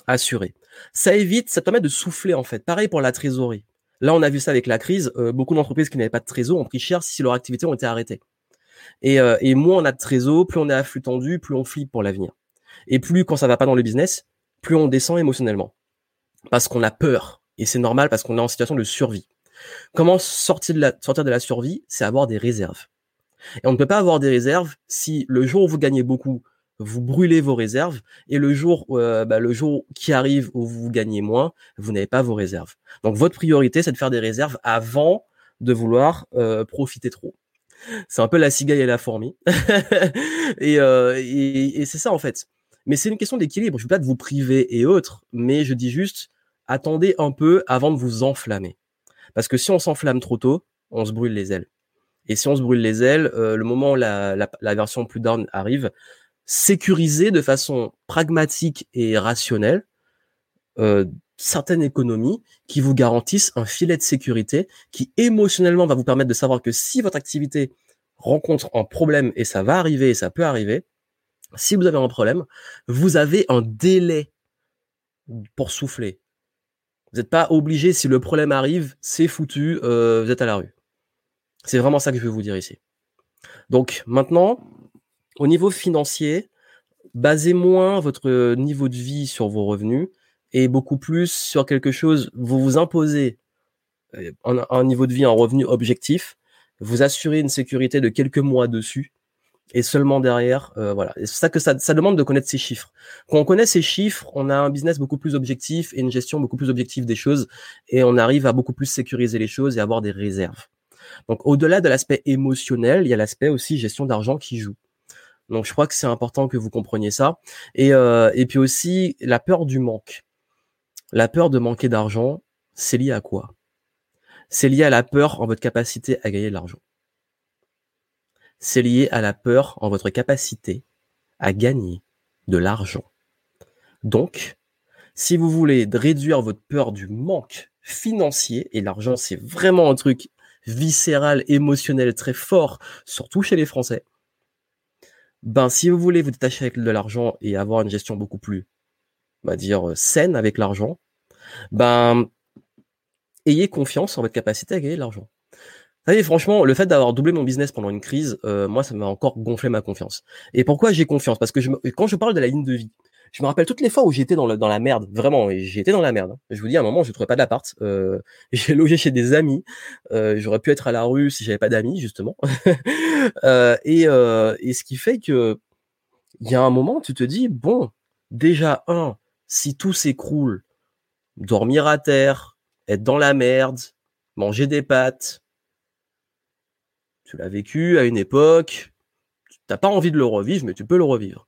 assuré. Ça évite, ça te permet de souffler en fait. Pareil pour la trésorerie. Là, on a vu ça avec la crise. Euh, beaucoup d'entreprises qui n'avaient pas de trésor ont pris cher si leur activité ont été arrêtées. Et, et moins on a de trésor, plus on est à flux tendu, plus on flippe pour l'avenir. Et plus quand ça va pas dans le business, plus on descend émotionnellement. Parce qu'on a peur. Et c'est normal parce qu'on est en situation de survie. Comment sortir de la, sortir de la survie? C'est avoir des réserves. Et on ne peut pas avoir des réserves si le jour où vous gagnez beaucoup, vous brûlez vos réserves, et le jour, euh, bah, le jour qui arrive où vous gagnez moins, vous n'avez pas vos réserves. Donc votre priorité, c'est de faire des réserves avant de vouloir euh, profiter trop. C'est un peu la cigaille et la fourmi. et, euh, et, c'est ça en fait. Mais c'est une question d'équilibre. Je ne veux pas de vous priver et autres, mais je dis juste, attendez un peu avant de vous enflammer. Parce que si on s'enflamme trop tôt, on se brûle les ailes. Et si on se brûle les ailes, euh, le moment où la, la, version plus down arrive, sécuriser de façon pragmatique et rationnelle euh, certaines économies qui vous garantissent un filet de sécurité qui émotionnellement va vous permettre de savoir que si votre activité rencontre un problème, et ça va arriver et ça peut arriver, si vous avez un problème, vous avez un délai pour souffler. Vous n'êtes pas obligé, si le problème arrive, c'est foutu, euh, vous êtes à la rue. C'est vraiment ça que je veux vous dire ici. Donc maintenant, au niveau financier, basez moins votre niveau de vie sur vos revenus et beaucoup plus sur quelque chose, vous vous imposez euh, un, niveau de vie, un revenu objectif, vous assurez une sécurité de quelques mois dessus et seulement derrière, euh, voilà. c'est ça que ça, ça demande de connaître ces chiffres. Quand on connaît ces chiffres, on a un business beaucoup plus objectif et une gestion beaucoup plus objective des choses, et on arrive à beaucoup plus sécuriser les choses et avoir des réserves. Donc, au-delà de l'aspect émotionnel, il y a l'aspect aussi gestion d'argent qui joue. Donc, je crois que c'est important que vous compreniez ça. Et, euh, et puis aussi, la peur du manque. La peur de manquer d'argent, c'est lié à quoi? C'est lié à la peur en votre capacité à gagner de l'argent c'est lié à la peur en votre capacité à gagner de l'argent. Donc, si vous voulez réduire votre peur du manque financier, et l'argent c'est vraiment un truc viscéral, émotionnel très fort, surtout chez les Français, ben si vous voulez vous détacher avec de l'argent et avoir une gestion beaucoup plus, on va dire, saine avec l'argent, ben ayez confiance en votre capacité à gagner de l'argent savez, franchement, le fait d'avoir doublé mon business pendant une crise, euh, moi, ça m'a encore gonflé ma confiance. Et pourquoi j'ai confiance? Parce que quand je parle de la ligne de vie, je me rappelle toutes les fois où j'étais dans, la merde, vraiment, j'étais dans la merde. Hein. Je vous dis, à un moment, je trouvais pas d'appart. Euh, j'ai logé chez des amis. Euh, J'aurais pu être à la rue si j'avais pas d'amis, justement. euh, et, euh, et ce qui fait que il y a un moment, tu te dis, bon, déjà un, si tout s'écroule, dormir à terre, être dans la merde, manger des pâtes, tu l'as vécu à une époque, tu n'as pas envie de le revivre, mais tu peux le revivre.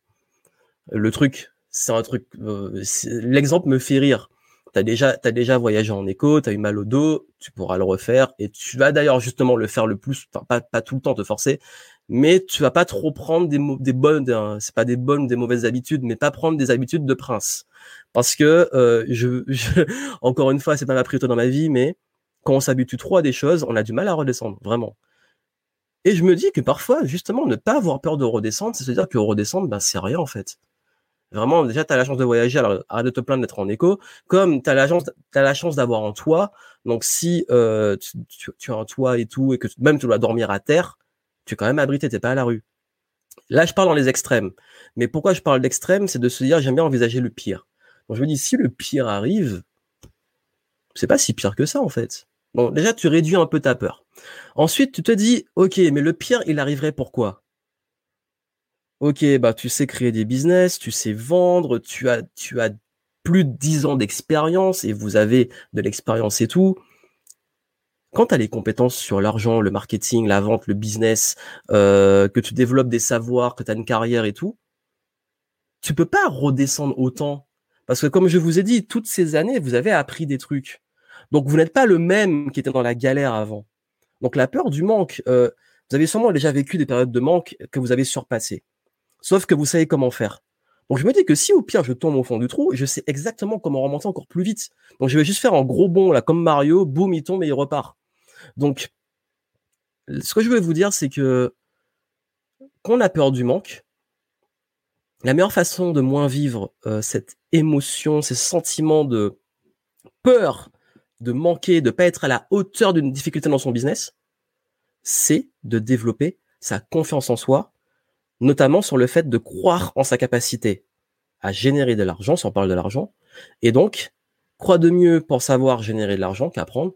Le truc, c'est un truc. Euh, l'exemple me fait rire. T'as déjà, as déjà voyagé en écho, t'as eu mal au dos, tu pourras le refaire et tu vas d'ailleurs justement le faire le plus, pas, pas tout le temps te forcer, mais tu vas pas trop prendre des, des bonnes, c'est pas des bonnes, des mauvaises habitudes, mais pas prendre des habitudes de prince, parce que euh, je, je, encore une fois, c'est pas ma priorité dans ma vie, mais quand on s'habitue trop à des choses, on a du mal à redescendre, vraiment. Et je me dis que parfois, justement, ne pas avoir peur de redescendre, c'est à dire que redescendre, ben, c'est rien en fait. Vraiment, déjà, tu as la chance de voyager, alors arrête de te plaindre d'être en écho. Comme tu as la chance, d'avoir un toit, donc si euh, tu, as un toit et tout, et que même tu dois dormir à terre, tu es quand même abrité, t'es pas à la rue. Là, je parle dans les extrêmes. Mais pourquoi je parle d'extrêmes? C'est de se dire, j'aime bien envisager le pire. Donc je me dis, si le pire arrive, c'est pas si pire que ça en fait. Bon, déjà, tu réduis un peu ta peur. Ensuite, tu te dis, OK, mais le pire, il arriverait pourquoi? Ok, bah tu sais créer des business, tu sais vendre, tu as, tu as plus de 10 ans d'expérience et vous avez de l'expérience et tout. Quand tu as les compétences sur l'argent, le marketing, la vente, le business, euh, que tu développes des savoirs, que tu as une carrière et tout, tu peux pas redescendre autant. Parce que comme je vous ai dit, toutes ces années, vous avez appris des trucs. Donc vous n'êtes pas le même qui était dans la galère avant. Donc la peur du manque, euh, vous avez sûrement déjà vécu des périodes de manque que vous avez surpassées. Sauf que vous savez comment faire. Donc je me dis que si au pire je tombe au fond du trou, je sais exactement comment remonter encore plus vite. Donc je vais juste faire un gros bond là, comme Mario, boum, il tombe et il repart. Donc ce que je veux vous dire, c'est que quand a peur du manque, la meilleure façon de moins vivre euh, cette émotion, ces sentiments de peur de manquer, de pas être à la hauteur d'une difficulté dans son business, c'est de développer sa confiance en soi, notamment sur le fait de croire en sa capacité à générer de l'argent, si on parle de l'argent, et donc, croire de mieux pour savoir générer de l'argent qu'apprendre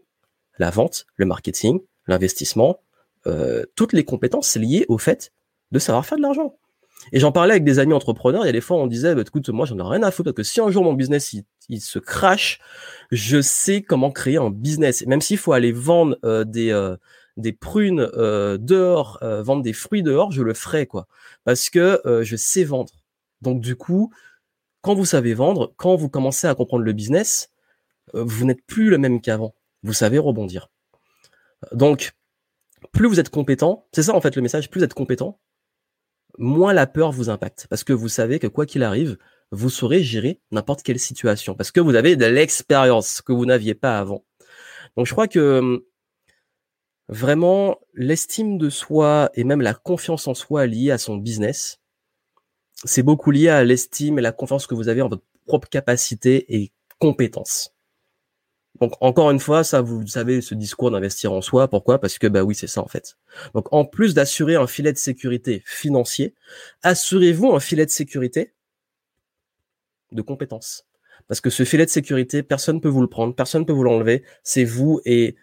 la vente, le marketing, l'investissement, euh, toutes les compétences liées au fait de savoir faire de l'argent. Et j'en parlais avec des amis entrepreneurs, il y a des fois on disait, bah, écoute, moi j'en ai rien à foutre, parce que si un jour mon business il, se crache, je sais comment créer un business. même s'il faut aller vendre euh, des, euh, des prunes dehors, vendre des fruits dehors, je le ferai, quoi. Parce que je sais vendre. Donc du coup, quand vous savez vendre, quand vous commencez à comprendre le business, vous n'êtes plus le même qu'avant. Vous savez rebondir. Donc, plus vous êtes compétent, c'est ça en fait le message, plus vous êtes compétent, moins la peur vous impacte. Parce que vous savez que quoi qu'il arrive, vous saurez gérer n'importe quelle situation. Parce que vous avez de l'expérience que vous n'aviez pas avant. Donc je crois que hum, vraiment l'estime de soi et même la confiance en soi liée à son business, c'est beaucoup lié à l'estime et la confiance que vous avez en votre propre capacité et compétences. Donc encore une fois, ça vous savez ce discours d'investir en soi, pourquoi? Parce que bah oui, c'est ça en fait. Donc en plus d'assurer un filet de sécurité financier, assurez-vous un filet de sécurité de compétences. Parce que ce filet de sécurité, personne ne peut vous le prendre, personne ne peut vous l'enlever, c'est vous et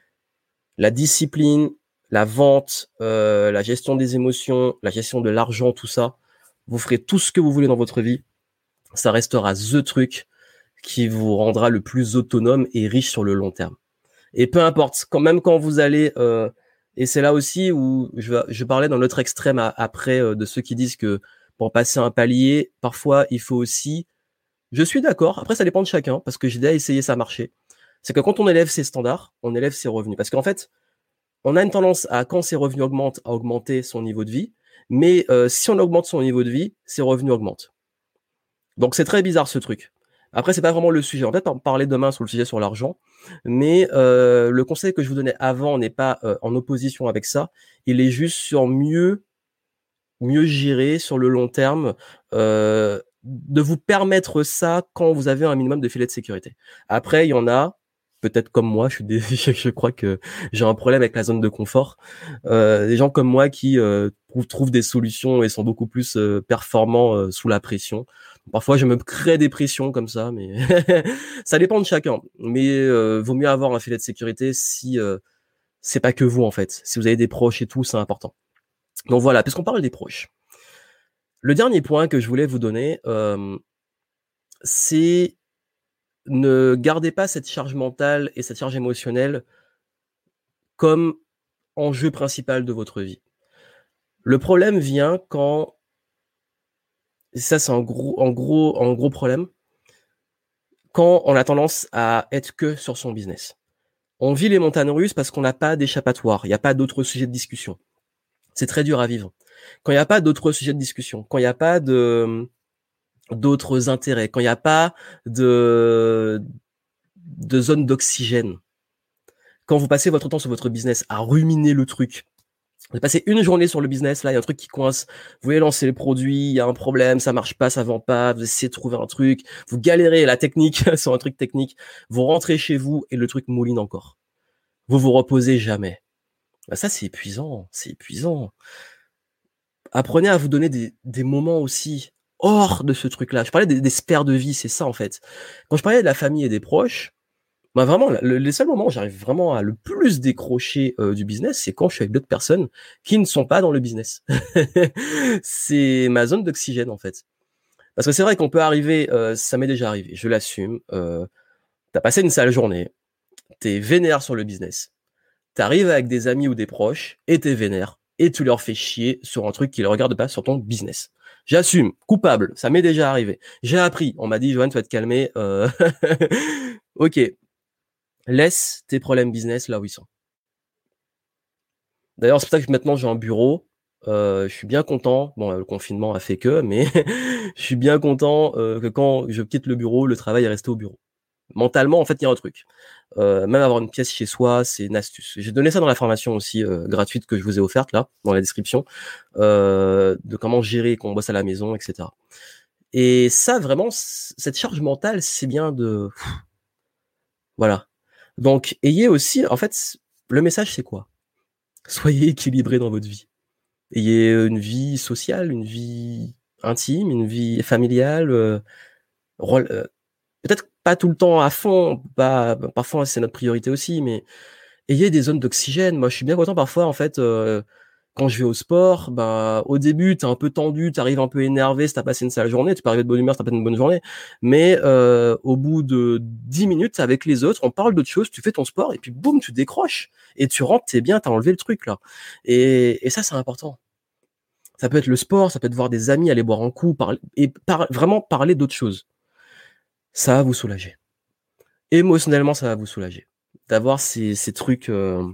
la discipline, la vente, euh, la gestion des émotions, la gestion de l'argent, tout ça, vous ferez tout ce que vous voulez dans votre vie, ça restera the truc qui vous rendra le plus autonome et riche sur le long terme. Et peu importe, quand même quand vous allez, euh, et c'est là aussi où je, parlais dans l'autre extrême après euh, de ceux qui disent que pour passer un palier, parfois il faut aussi, je suis d'accord, après ça dépend de chacun, parce que j'ai déjà essayé ça marcher, c'est que quand on élève ses standards, on élève ses revenus. Parce qu'en fait, on a une tendance à, quand ses revenus augmentent, à augmenter son niveau de vie, mais euh, si on augmente son niveau de vie, ses revenus augmentent. Donc c'est très bizarre ce truc. Après, c'est pas vraiment le sujet. On va peut-être parler demain sur le sujet sur l'argent, mais euh, le conseil que je vous donnais avant n'est pas euh, en opposition avec ça. Il est juste sur mieux, mieux gérer sur le long terme, de vous permettre ça quand vous avez un minimum de filet de sécurité. Après, il y en a, peut-être comme moi, je suis des, je crois que j'ai un problème avec la zone de confort. Euh, des gens comme moi qui euh, trouvent, des solutions et sont beaucoup plus euh, performants euh, sous la pression. Parfois, je me crée des pressions comme ça, mais ça dépend de chacun. Mais vaut mieux avoir un filet de sécurité si c'est pas que vous en fait. Si vous avez des proches et tout, c'est important. Donc voilà, puisqu'on parle des proches. Le dernier point que je voulais vous donner, c'est ne gardez pas cette charge mentale et cette charge émotionnelle comme enjeu principal de votre vie. Le problème vient quand, et ça c'est un gros, en gros, un gros problème, quand on a tendance à être que sur son business. On vit les montagnes russes parce qu'on n'a pas d'échappatoire, il n'y a pas d'autres sujets de discussion. C'est très dur à vivre. Quand il n'y a pas d'autres sujets de discussion, quand il n'y a pas de, d'autres intérêts, quand il n'y a pas de, de zone d'oxygène, quand vous passez votre temps sur votre business à ruminer le truc, vous passez une journée sur le business, là, il y a un truc qui coince, vous voulez lancer le produit, il y a un problème, ça marche pas, ça vend pas, vous essayez de trouver un truc, vous galérez la technique sur un truc technique, vous rentrez chez vous et le truc mouline encore. Vous vous reposez jamais. Bah, ça, c'est épuisant, c'est épuisant. Apprenez à vous donner des moments aussi hors de ce truc-là. Je parlais des, des sphères de vie, c'est ça en fait. Quand je parlais de la famille et des proches, bah vraiment, les seuls moments où j'arrive vraiment à le plus décrocher euh, du business, c'est quand je suis avec d'autres personnes qui ne sont pas dans le business. c'est ma zone d'oxygène en fait. Parce que c'est vrai qu'on peut arriver, euh, ça m'est déjà arrivé, je l'assume. Euh, t'as passé une sale journée, t'es vénère sur le business, t'arrives avec des amis ou des proches et t'es vénère et tu leur fais chier sur un truc qui ne regarde pas sur ton business. J'assume, coupable, ça m'est déjà arrivé. J'ai appris, on m'a dit, Johan, tu vas te calmer. Euh... ok, laisse tes problèmes business là où ils sont. D'ailleurs, c'est pour ça que maintenant j'ai un bureau je suis bien content. Bon, le confinement a fait que, mais je suis bien content que quand je quitte le bureau, le travail est resté au bureau. Mentalement, en fait, il y a un truc. même avoir une pièce chez soi, c'est une astuce. J'ai donné ça dans la formation aussi gratuite que je vous ai offerte là, dans la description, de comment gérer quand on bosse à la maison, etc. Et ça, vraiment, cette charge mentale, c'est bien de... Voilà. Donc, ayez aussi, en fait, le message, c'est quoi? Soyez équilibré dans votre vie. Ayez une vie sociale, une vie intime, une vie familiale. Euh, euh, peut-être pas tout le temps à fond, pas, parfois c'est notre priorité aussi, mais ayez des zones d'oxygène. Moi, je suis bien content parfois, en fait, euh, quand je vais au sport, bah, au début, tu es un peu tendu, tu arrives un peu énervé si tu as passé une sale journée, tu peux arriver de bonne humeur si tu pas une bonne journée, mais euh, au bout de 10 minutes avec les autres, on parle d'autre chose, tu fais ton sport et puis boum, tu décroches et tu rentres, t'es bien, t'as enlevé le truc là. Et, et ça, c'est important. Ça peut être le sport, ça peut être voir des amis, aller boire un coup, parler, et vraiment parler d'autre chose. Ça va vous soulager. Émotionnellement, ça va vous soulager. D'avoir ces, trucs... Euh,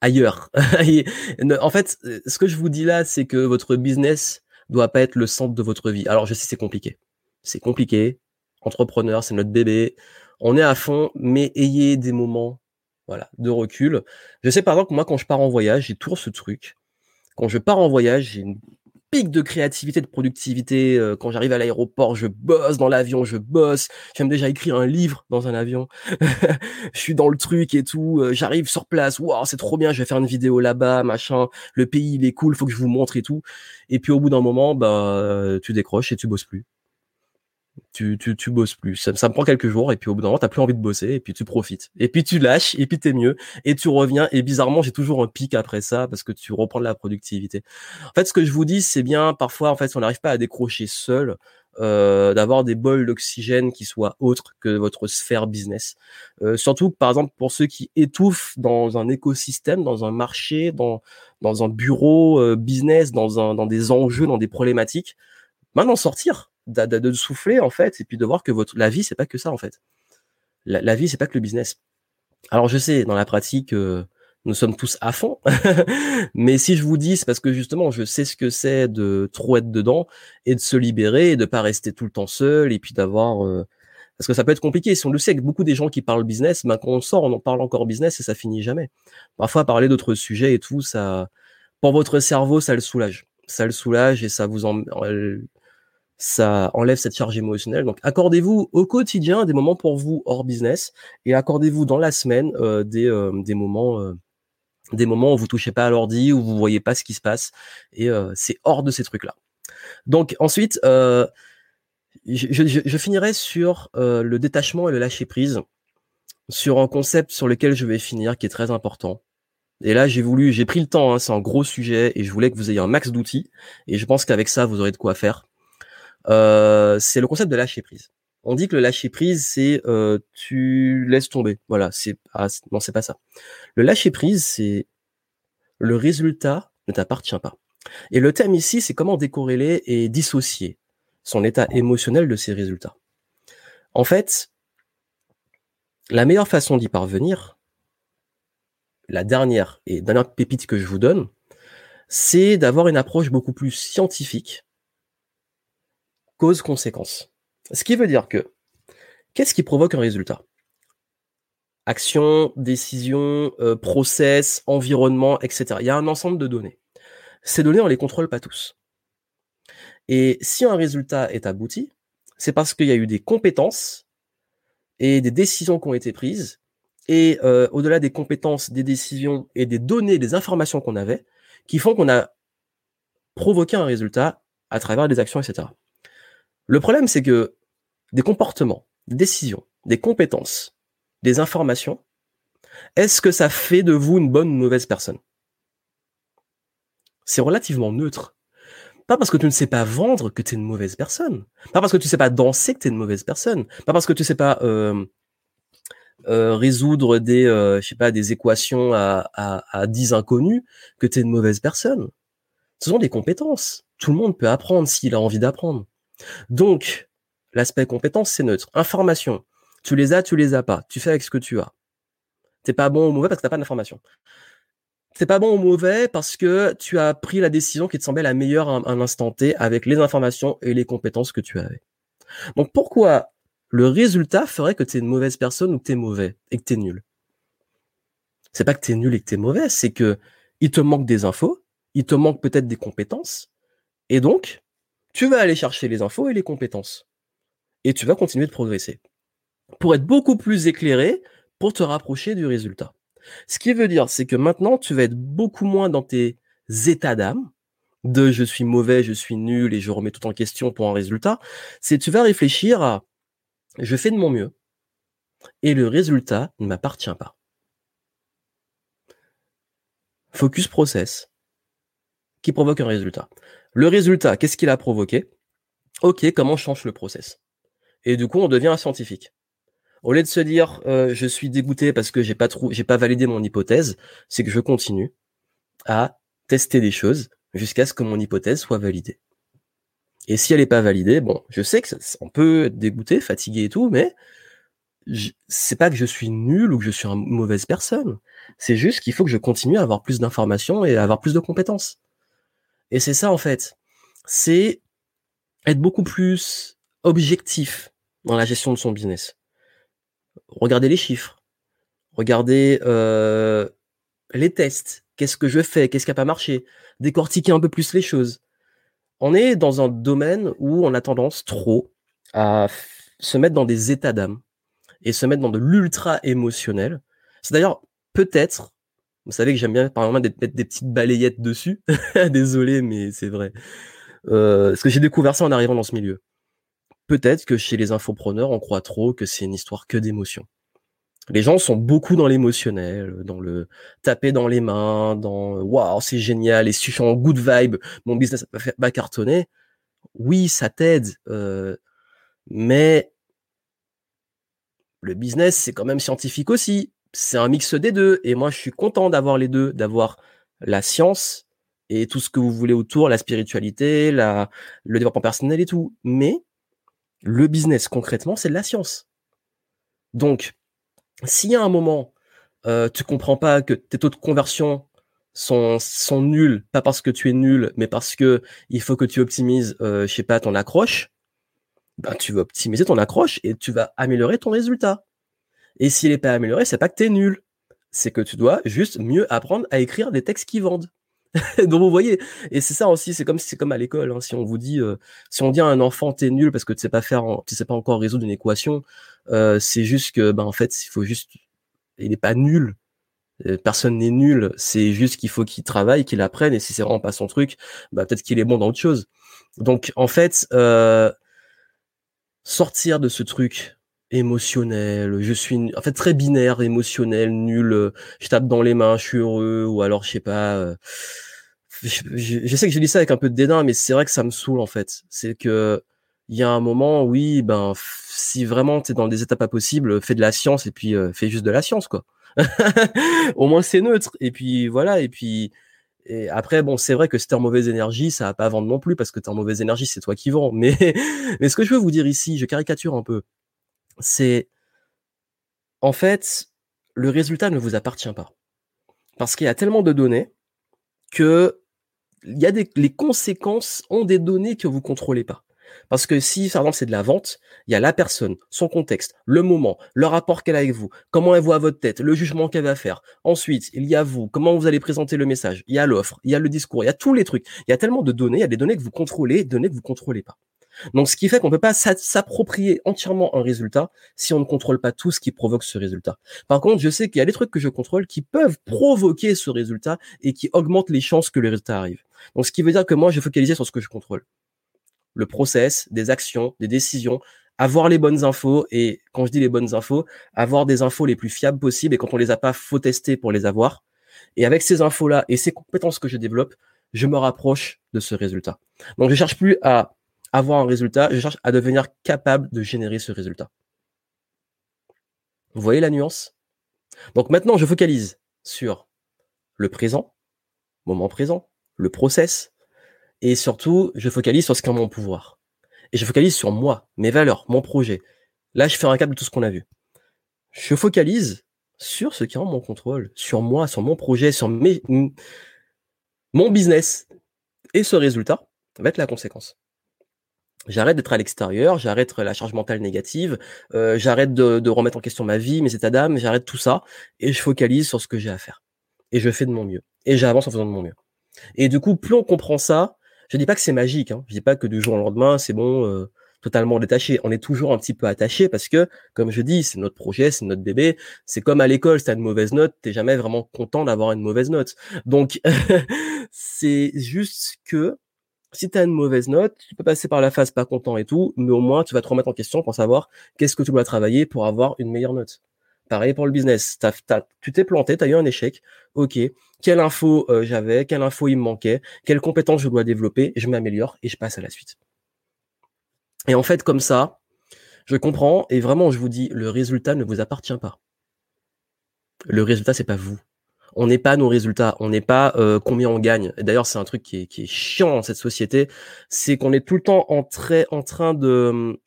ailleurs. en fait, ce que je vous dis là, c'est que votre business doit pas être le centre de votre vie. Alors, je sais, c'est compliqué. C'est compliqué. Entrepreneur, c'est notre bébé. On est à fond, mais ayez des moments, voilà, de recul. Je sais par exemple moi, quand je pars en voyage, j'ai toujours ce truc. Quand je pars en voyage, j'ai une de créativité, de productivité. Euh, quand j'arrive à l'aéroport, je bosse dans l'avion, je bosse. J'aime déjà écrire un livre dans un avion. je suis dans le truc et tout. Euh, j'arrive sur place. Waouh, c'est trop bien. Je vais faire une vidéo là-bas, machin. Le pays, il est cool. Faut que je vous montre et tout. Et puis au bout d'un moment, bah, tu décroches et tu bosses plus tu, tu, tu bosses plus. Ça, ça, me prend quelques jours et puis au bout d'un moment, t'as plus envie de bosser et puis tu profites. Et puis tu lâches et puis t'es mieux et tu reviens et bizarrement, j'ai toujours un pic après ça parce que tu reprends de la productivité. En fait, ce que je vous dis, c'est bien parfois, en fait, si on n'arrive pas à décrocher seul, euh, d'avoir des bols d'oxygène qui soient autres que votre sphère business. Euh, surtout, par exemple, pour ceux qui étouffent dans un écosystème, dans un marché, dans, dans un bureau euh, business, dans, un, dans des enjeux, dans des problématiques, maintenant sortir de, de, souffler en fait et puis de voir que votre la vie c'est pas que ça en fait. La, la vie c'est pas que le business. Alors je sais dans la pratique euh, nous sommes tous à fond, mais si je vous dis c'est parce que justement je sais ce que c'est de trop être dedans et de se libérer et de pas rester tout le temps seul et puis d'avoir euh, parce que ça peut être compliqué. Si on le sait, avec beaucoup des gens qui parlent business, ben, quand on sort, on en parle encore business et ça finit jamais. Parfois, parler d'autres sujets et tout, ça, pour votre cerveau, ça le soulage. Ça le soulage et ça vous en, ça enlève cette charge émotionnelle. Donc, accordez-vous au quotidien des moments pour vous hors business et accordez-vous dans la semaine euh, des, euh, des moments euh, des moments où vous touchez pas à l'ordi, où vous voyez pas ce qui se passe et c'est hors de ces trucs-là. Donc ensuite, je, finirai sur le détachement et le lâcher prise, sur un concept sur lequel je vais finir qui est très important. Et là, j'ai voulu, j'ai pris le temps, hein, c'est un gros sujet et je voulais que vous ayez un max d'outils et je pense qu'avec ça, vous aurez de quoi faire. Euh, c'est le concept de lâcher prise. On dit que le lâcher prise, c'est euh, tu laisses tomber. Voilà, c'est ah, non, c'est pas ça. Le lâcher prise, c'est le résultat ne t'appartient pas. Et le thème ici, c'est comment décorréler et dissocier son état émotionnel de ses résultats. En fait, la meilleure façon d'y parvenir, la dernière et dernière pépite que je vous donne, c'est d'avoir une approche beaucoup plus scientifique cause-conséquence. Ce qui veut dire que, qu'est-ce qui provoque un résultat? Action, décision, euh, process, environnement, etc. Il y a un ensemble de données. Ces données, on les contrôle pas tous. Et si un résultat est abouti, c'est parce qu'il y a eu des compétences et des décisions qui ont été prises. Et euh, au-delà des compétences, des décisions et des données, des informations qu'on avait, qui font qu'on a provoqué un résultat à travers des actions, etc. Le problème, c'est que des comportements, des décisions, des compétences, des informations, est-ce que ça fait de vous une bonne ou une mauvaise personne? C'est relativement neutre. Pas parce que tu ne sais pas vendre que tu es une mauvaise personne. Pas parce que tu ne sais pas danser que tu es une mauvaise personne. Pas parce que tu ne sais pas euh, euh, résoudre des, euh, pas, des équations à, à, à 10 inconnus que tu es une mauvaise personne. Ce sont des compétences. Tout le monde peut apprendre s'il a envie d'apprendre. Donc, l'aspect compétence, c'est neutre. Information, tu les as, tu les as pas. Tu fais avec ce que tu as. T'es pas bon ou mauvais parce que t'as pas d'information. c'est pas bon ou mauvais parce que tu as pris la décision qui te semblait la meilleure à un instant T avec les informations et les compétences que tu avais. Donc pourquoi le résultat ferait que tu es une mauvaise personne ou que tu es mauvais et que tu es nul? C'est pas que tu es nul et que tu es mauvais, c'est que il te manque des infos, il te manque peut-être des compétences et donc tu vas aller chercher les infos et les compétences et tu vas continuer de progresser pour être beaucoup plus éclairé pour te rapprocher du résultat. Ce qui veut dire, c'est que maintenant, tu vas être beaucoup moins dans tes états d'âme, de je suis mauvais, je suis nul et je remets tout en question pour un résultat. C'est tu vas réfléchir à je fais de mon mieux et le résultat ne m'appartient pas. Focus process qui provoque un résultat. Le résultat, qu'est-ce qu'il a provoqué? Ok, comment change le process? Et du coup, on devient un scientifique. Au lieu de se dire euh, je suis dégoûté parce que j'ai pas trop, j'ai pas validé mon hypothèse, c'est que je continue à tester des choses jusqu'à ce que mon hypothèse soit validée. Et si elle n'est pas validée, bon, je sais que ça, on peut être dégoûté, fatigué et tout, mais c'est pas que je suis nul ou que je suis une mauvaise personne. C'est juste qu'il faut que je continue à avoir plus d'informations et à avoir plus de compétences. Et c'est ça en fait. C'est être beaucoup plus objectif dans la gestion de son business regardez les chiffres, regardez euh, les tests, qu'est-ce que je fais, qu'est-ce qui n'a pas marché, décortiquer un peu plus les choses. On est dans un domaine où on a tendance trop à se mettre dans des états d'âme et se mettre dans de l'ultra émotionnel. C'est d'ailleurs peut-être, vous savez que j'aime bien par exemple mettre des petites balayettes dessus. Désolé, mais c'est vrai. Euh, parce que j'ai découvert ça en arrivant dans ce milieu peut-être que chez les infopreneurs, on croit trop que c'est une histoire que d'émotions. Les gens sont beaucoup dans l'émotionnel, dans le taper dans les mains, dans waouh, c'est génial, et si je suis en good vibe, mon business va cartonner. Oui, ça t'aide, euh, mais le business, c'est quand même scientifique aussi. C'est un mix des deux. Et moi, je suis content d'avoir les deux, d'avoir la science et tout ce que vous voulez autour, la spiritualité, le développement personnel et tout. Mais le business, concrètement, c'est de la science. Donc, y a un moment, euh, tu comprends pas que tes taux de conversion sont, sont nuls, pas parce que tu es nul, mais parce que il faut que tu optimises, euh, je sais pas, ton accroche, ben, tu vas optimiser ton accroche et tu vas améliorer ton résultat. Et s'il n'est pas amélioré, c'est pas que tu es nul. C'est que tu dois juste mieux apprendre à écrire des textes qui vendent. Donc vous voyez, et c'est ça aussi, c'est comme c'est comme à l'école. Hein, si on vous dit, euh, si on dit à un enfant t'es nul parce que tu sais pas faire, tu sais pas encore résoudre une équation, euh, c'est juste que, ben en fait, il faut juste, il n'est pas nul. Euh, personne n'est nul. C'est juste qu'il faut qu'il travaille, qu'il apprenne. Et si c'est vraiment pas son truc, bah peut-être qu'il est bon dans autre chose. Donc en fait, sortir de ce truc émotionnel, je suis en fait très binaire, émotionnel, nul, je tape dans les mains, je suis heureux, ou alors je sais pas, je, sais que je dis ça avec un peu de dédain, mais c'est vrai que ça me saoule en fait. C'est que il y a un moment, oui, ben si vraiment tu es dans des étapes pas possibles, fais de la science et puis euh, fais juste de la science quoi. Au moins c'est neutre. Et puis voilà. Et puis et après bon, c'est vrai que si t'es en mauvaise énergie, ça va pas vendre non plus parce que t'es en mauvaise énergie, c'est toi qui vends. Mais mais ce que je veux vous dire ici, je caricature un peu, c'est en fait le résultat ne vous appartient pas parce qu'il y a tellement de données que les conséquences ont des données que vous contrôlez pas. Parce que si, par exemple, c'est de la vente, il y a la personne, son contexte, le moment, le rapport qu'elle a avec vous, comment elle voit votre tête, le jugement qu'elle va faire. Ensuite, il y a vous, comment vous allez présenter le message. Il y a l'offre, il y a le discours, il y a tous les trucs. Il y a tellement de données, il y a des données que vous contrôlez, des données que vous contrôlez pas. Donc, ce qui fait qu'on ne peut pas s'approprier entièrement un résultat si on ne contrôle pas tout ce qui provoque ce résultat. Par contre, je sais qu'il y a des trucs que je contrôle qui peuvent provoquer ce résultat et qui augmentent les chances que le résultat arrive. Donc, ce qui veut dire que moi, je focaliser sur ce que je contrôle. Le process, des actions, des décisions, avoir les bonnes infos et quand je dis les bonnes infos, avoir des infos les plus fiables possibles et quand on les a pas, faut tester pour les avoir. Et avec ces infos-là et ces compétences que je développe, je me rapproche de ce résultat. Donc, je cherche plus à avoir un résultat, je cherche à devenir capable de générer ce résultat. Vous voyez la nuance? Donc maintenant, je focalise sur le présent, moment présent, le process, et surtout, je focalise sur ce qui est en mon pouvoir. Et je focalise sur moi, mes valeurs, mon projet. Là, je fais un cap de tout ce qu'on a vu. Je focalise sur ce qui est en mon contrôle, sur moi, sur mon projet, sur mes, mon business. Et ce résultat va être la conséquence. J'arrête d'être à l'extérieur, j'arrête la charge mentale négative, euh, j'arrête de, remettre en question ma vie, mes états d'âme, j'arrête tout ça et je focalise sur ce que j'ai à faire. Et je fais de mon mieux. Et j'avance en faisant de mon mieux. Et du coup, plus on comprend ça, je dis pas que c'est magique, hein, je dis pas que du jour au lendemain, c'est bon, euh, totalement détaché. On est toujours un petit peu attaché parce que, comme je dis, c'est notre projet, c'est notre bébé. C'est comme à l'école, si t'as une mauvaise note, t'es jamais vraiment content d'avoir une mauvaise note. Donc, c'est juste que si tu as une mauvaise note, tu peux passer par la phase pas content et tout, mais au moins tu vas te remettre en question pour savoir qu'est-ce que tu dois travailler pour avoir une meilleure note. Pareil pour le business. tu t'es planté, tu as eu un échec. Ok. Quelle info euh, j'avais, quelle info il me manquait, quelles compétences je dois développer, je m'améliore et je passe à la suite. Et en fait, comme ça, je comprends et vraiment, je vous dis, le résultat ne vous appartient pas. Le résultat, c'est pas vous. On n'est pas nos résultats. On n'est pas euh, combien on gagne. D'ailleurs, c'est un truc qui est, qui est, chiant dans cette société, c'est qu'on est tout le temps en, en train de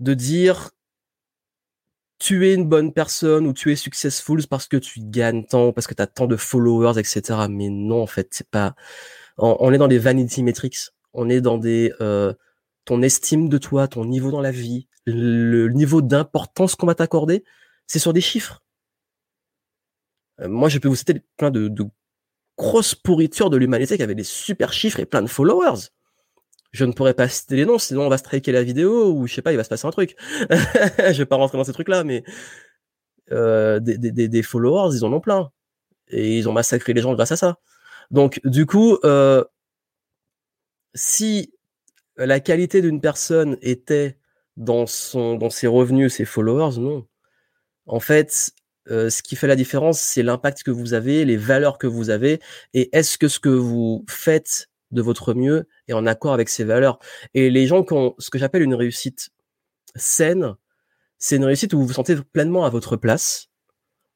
de dire tu es une bonne personne ou tu es successful parce que tu gagnes tant, parce que tu as tant de followers, etc. Mais non, en fait, c'est pas. On, est dans des vanity metrics. On est dans des euh, ton estime de toi, ton niveau dans la vie, le niveau d'importance qu'on va t'accorder, c'est sur des chiffres. Euh, moi, je peux vous citer plein de, de grosses pourritures de l'humanité qui avaient des super chiffres et plein de followers. Je ne pourrais pas citer les noms, sinon on va striker la vidéo ou je sais pas, il va se passer un truc. je vais pas rentrer dans ces trucs-là, mais euh, des, des, des, followers, ils en ont plein. Et ils ont massacré les gens grâce à ça. Donc, du coup, euh, si la qualité d'une personne était dans son dans ses revenus, ses followers, non. En fait, euh, ce qui fait la différence, c'est l'impact que vous avez, les valeurs que vous avez, et est-ce que ce que vous faites de votre mieux est en accord avec ces valeurs? Et les gens qui ont ce que j'appelle une réussite saine, c'est une réussite où vous vous sentez pleinement à votre place,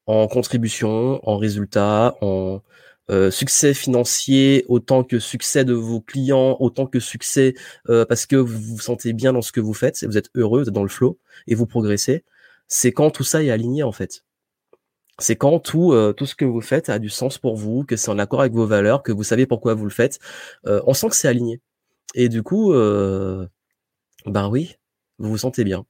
en contribution, en résultat, en euh, succès financier, autant que succès de vos clients, autant que succès euh, parce que vous vous sentez bien dans ce que vous faites, vous êtes heureux, vous êtes dans le flow et vous progressez. C'est quand tout ça est aligné en fait. C'est quand tout euh, tout ce que vous faites a du sens pour vous, que c'est en accord avec vos valeurs, que vous savez pourquoi vous le faites. on sent que c'est aligné. Et du coup, ben oui, vous vous sentez bien.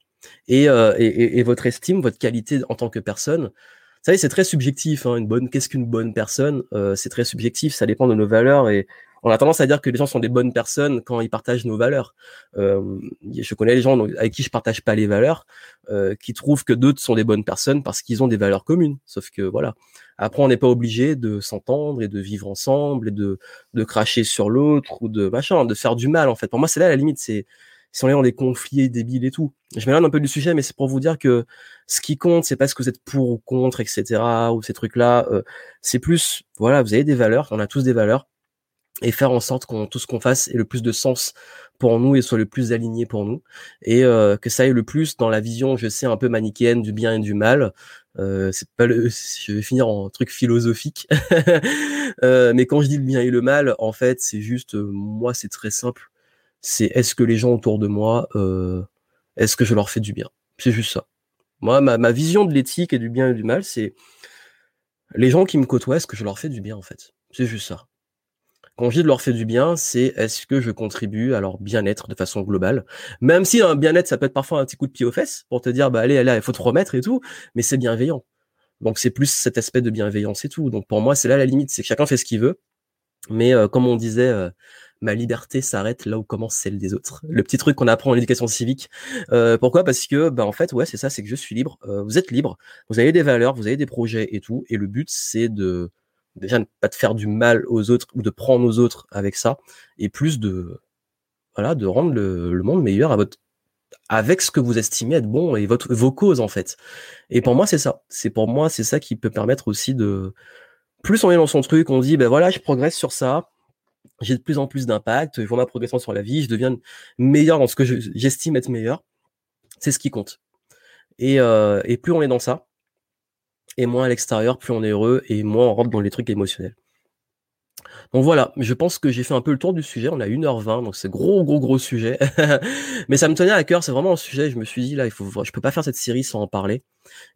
Et, et, et, votre estime, votre qualité en tant que personne, vous savez, c'est très subjectif. Hein, une bonne, qu'est-ce qu'une bonne personne? Euh, C'est très subjectif. Ça dépend de nos valeurs et on a tendance à dire que les gens sont des bonnes personnes quand ils partagent nos valeurs. Euh, je connais les gens avec qui je partage pas les valeurs, euh, qui trouvent que d'autres sont des bonnes personnes parce qu'ils ont des valeurs communes. Sauf que voilà. Après, on n'est pas obligé de s'entendre et de vivre ensemble et de de cracher sur l'autre ou de machin, de faire du mal. En fait, pour moi, c'est là la limite. C'est si on est dans des conflits débiles et tout. Je m'éloigne un peu du sujet, mais c'est pour vous dire que ce qui compte, c'est pas ce que vous êtes pour ou contre, etc. ou ces trucs-là. Euh, c'est plus, voilà, vous avez des valeurs, on a tous des valeurs, et faire en sorte qu'on tout ce qu'on fasse ait le plus de sens pour nous et soit le plus aligné pour nous, et euh, que ça ait le plus dans la vision, je sais, un peu manichéenne du bien et du mal. Euh, c'est pas le, je vais finir en truc philosophique, euh, mais quand je dis le bien et le mal, en fait, c'est juste, moi, c'est très simple c'est est-ce que les gens autour de moi, euh, est-ce que je leur fais du bien? C'est juste ça. Moi, ma, ma vision de l'éthique et du bien et du mal, c'est les gens qui me côtoient, est-ce que je leur fais du bien en fait? C'est juste ça. Quand je de leur faire du bien, c'est est-ce que je contribue à leur bien-être de façon globale? Même si un bien-être, ça peut être parfois un petit coup de pied aux fesses pour te dire, bah allez, allez, il faut te remettre et tout, mais c'est bienveillant. Donc c'est plus cet aspect de bienveillance et tout. Donc pour moi, c'est là la limite, c'est que chacun fait ce qu'il veut. Mais euh, comme on disait, euh, ma liberté s'arrête là où commence celle des autres. Le petit truc qu'on apprend en éducation civique. Euh, pourquoi? Parce que, bah, en fait, ouais, c'est ça, c'est que je suis libre. Euh, vous êtes libre. Vous avez des valeurs, vous avez des projets et tout. Et le but, c'est de déjà ne pas de faire du mal aux autres ou de prendre aux autres avec ça, et plus de voilà, de rendre le, monde meilleur à votre avec ce que vous estimez être bon et votre vos causes en fait. Et pour moi, c'est ça. C'est pour moi, c'est ça qui peut permettre aussi de plus on est dans son truc, on dit ben voilà, je progresse sur ça j'ai de plus en plus d'impact, je vois ma progression sur la vie, je deviens meilleur dans ce que j'estime être meilleur. C'est ce qui compte. Et, euh, et plus on est dans ça, et moins à l'extérieur, plus on est heureux, et moins on rentre dans les trucs émotionnels. Donc voilà, je pense que j'ai fait un peu le tour du sujet. On a 1h20, donc c'est gros, gros, gros sujet. Mais ça me tenait à cœur, c'est vraiment un sujet. Je me suis dit, là, il faut, je peux pas faire cette série sans en parler.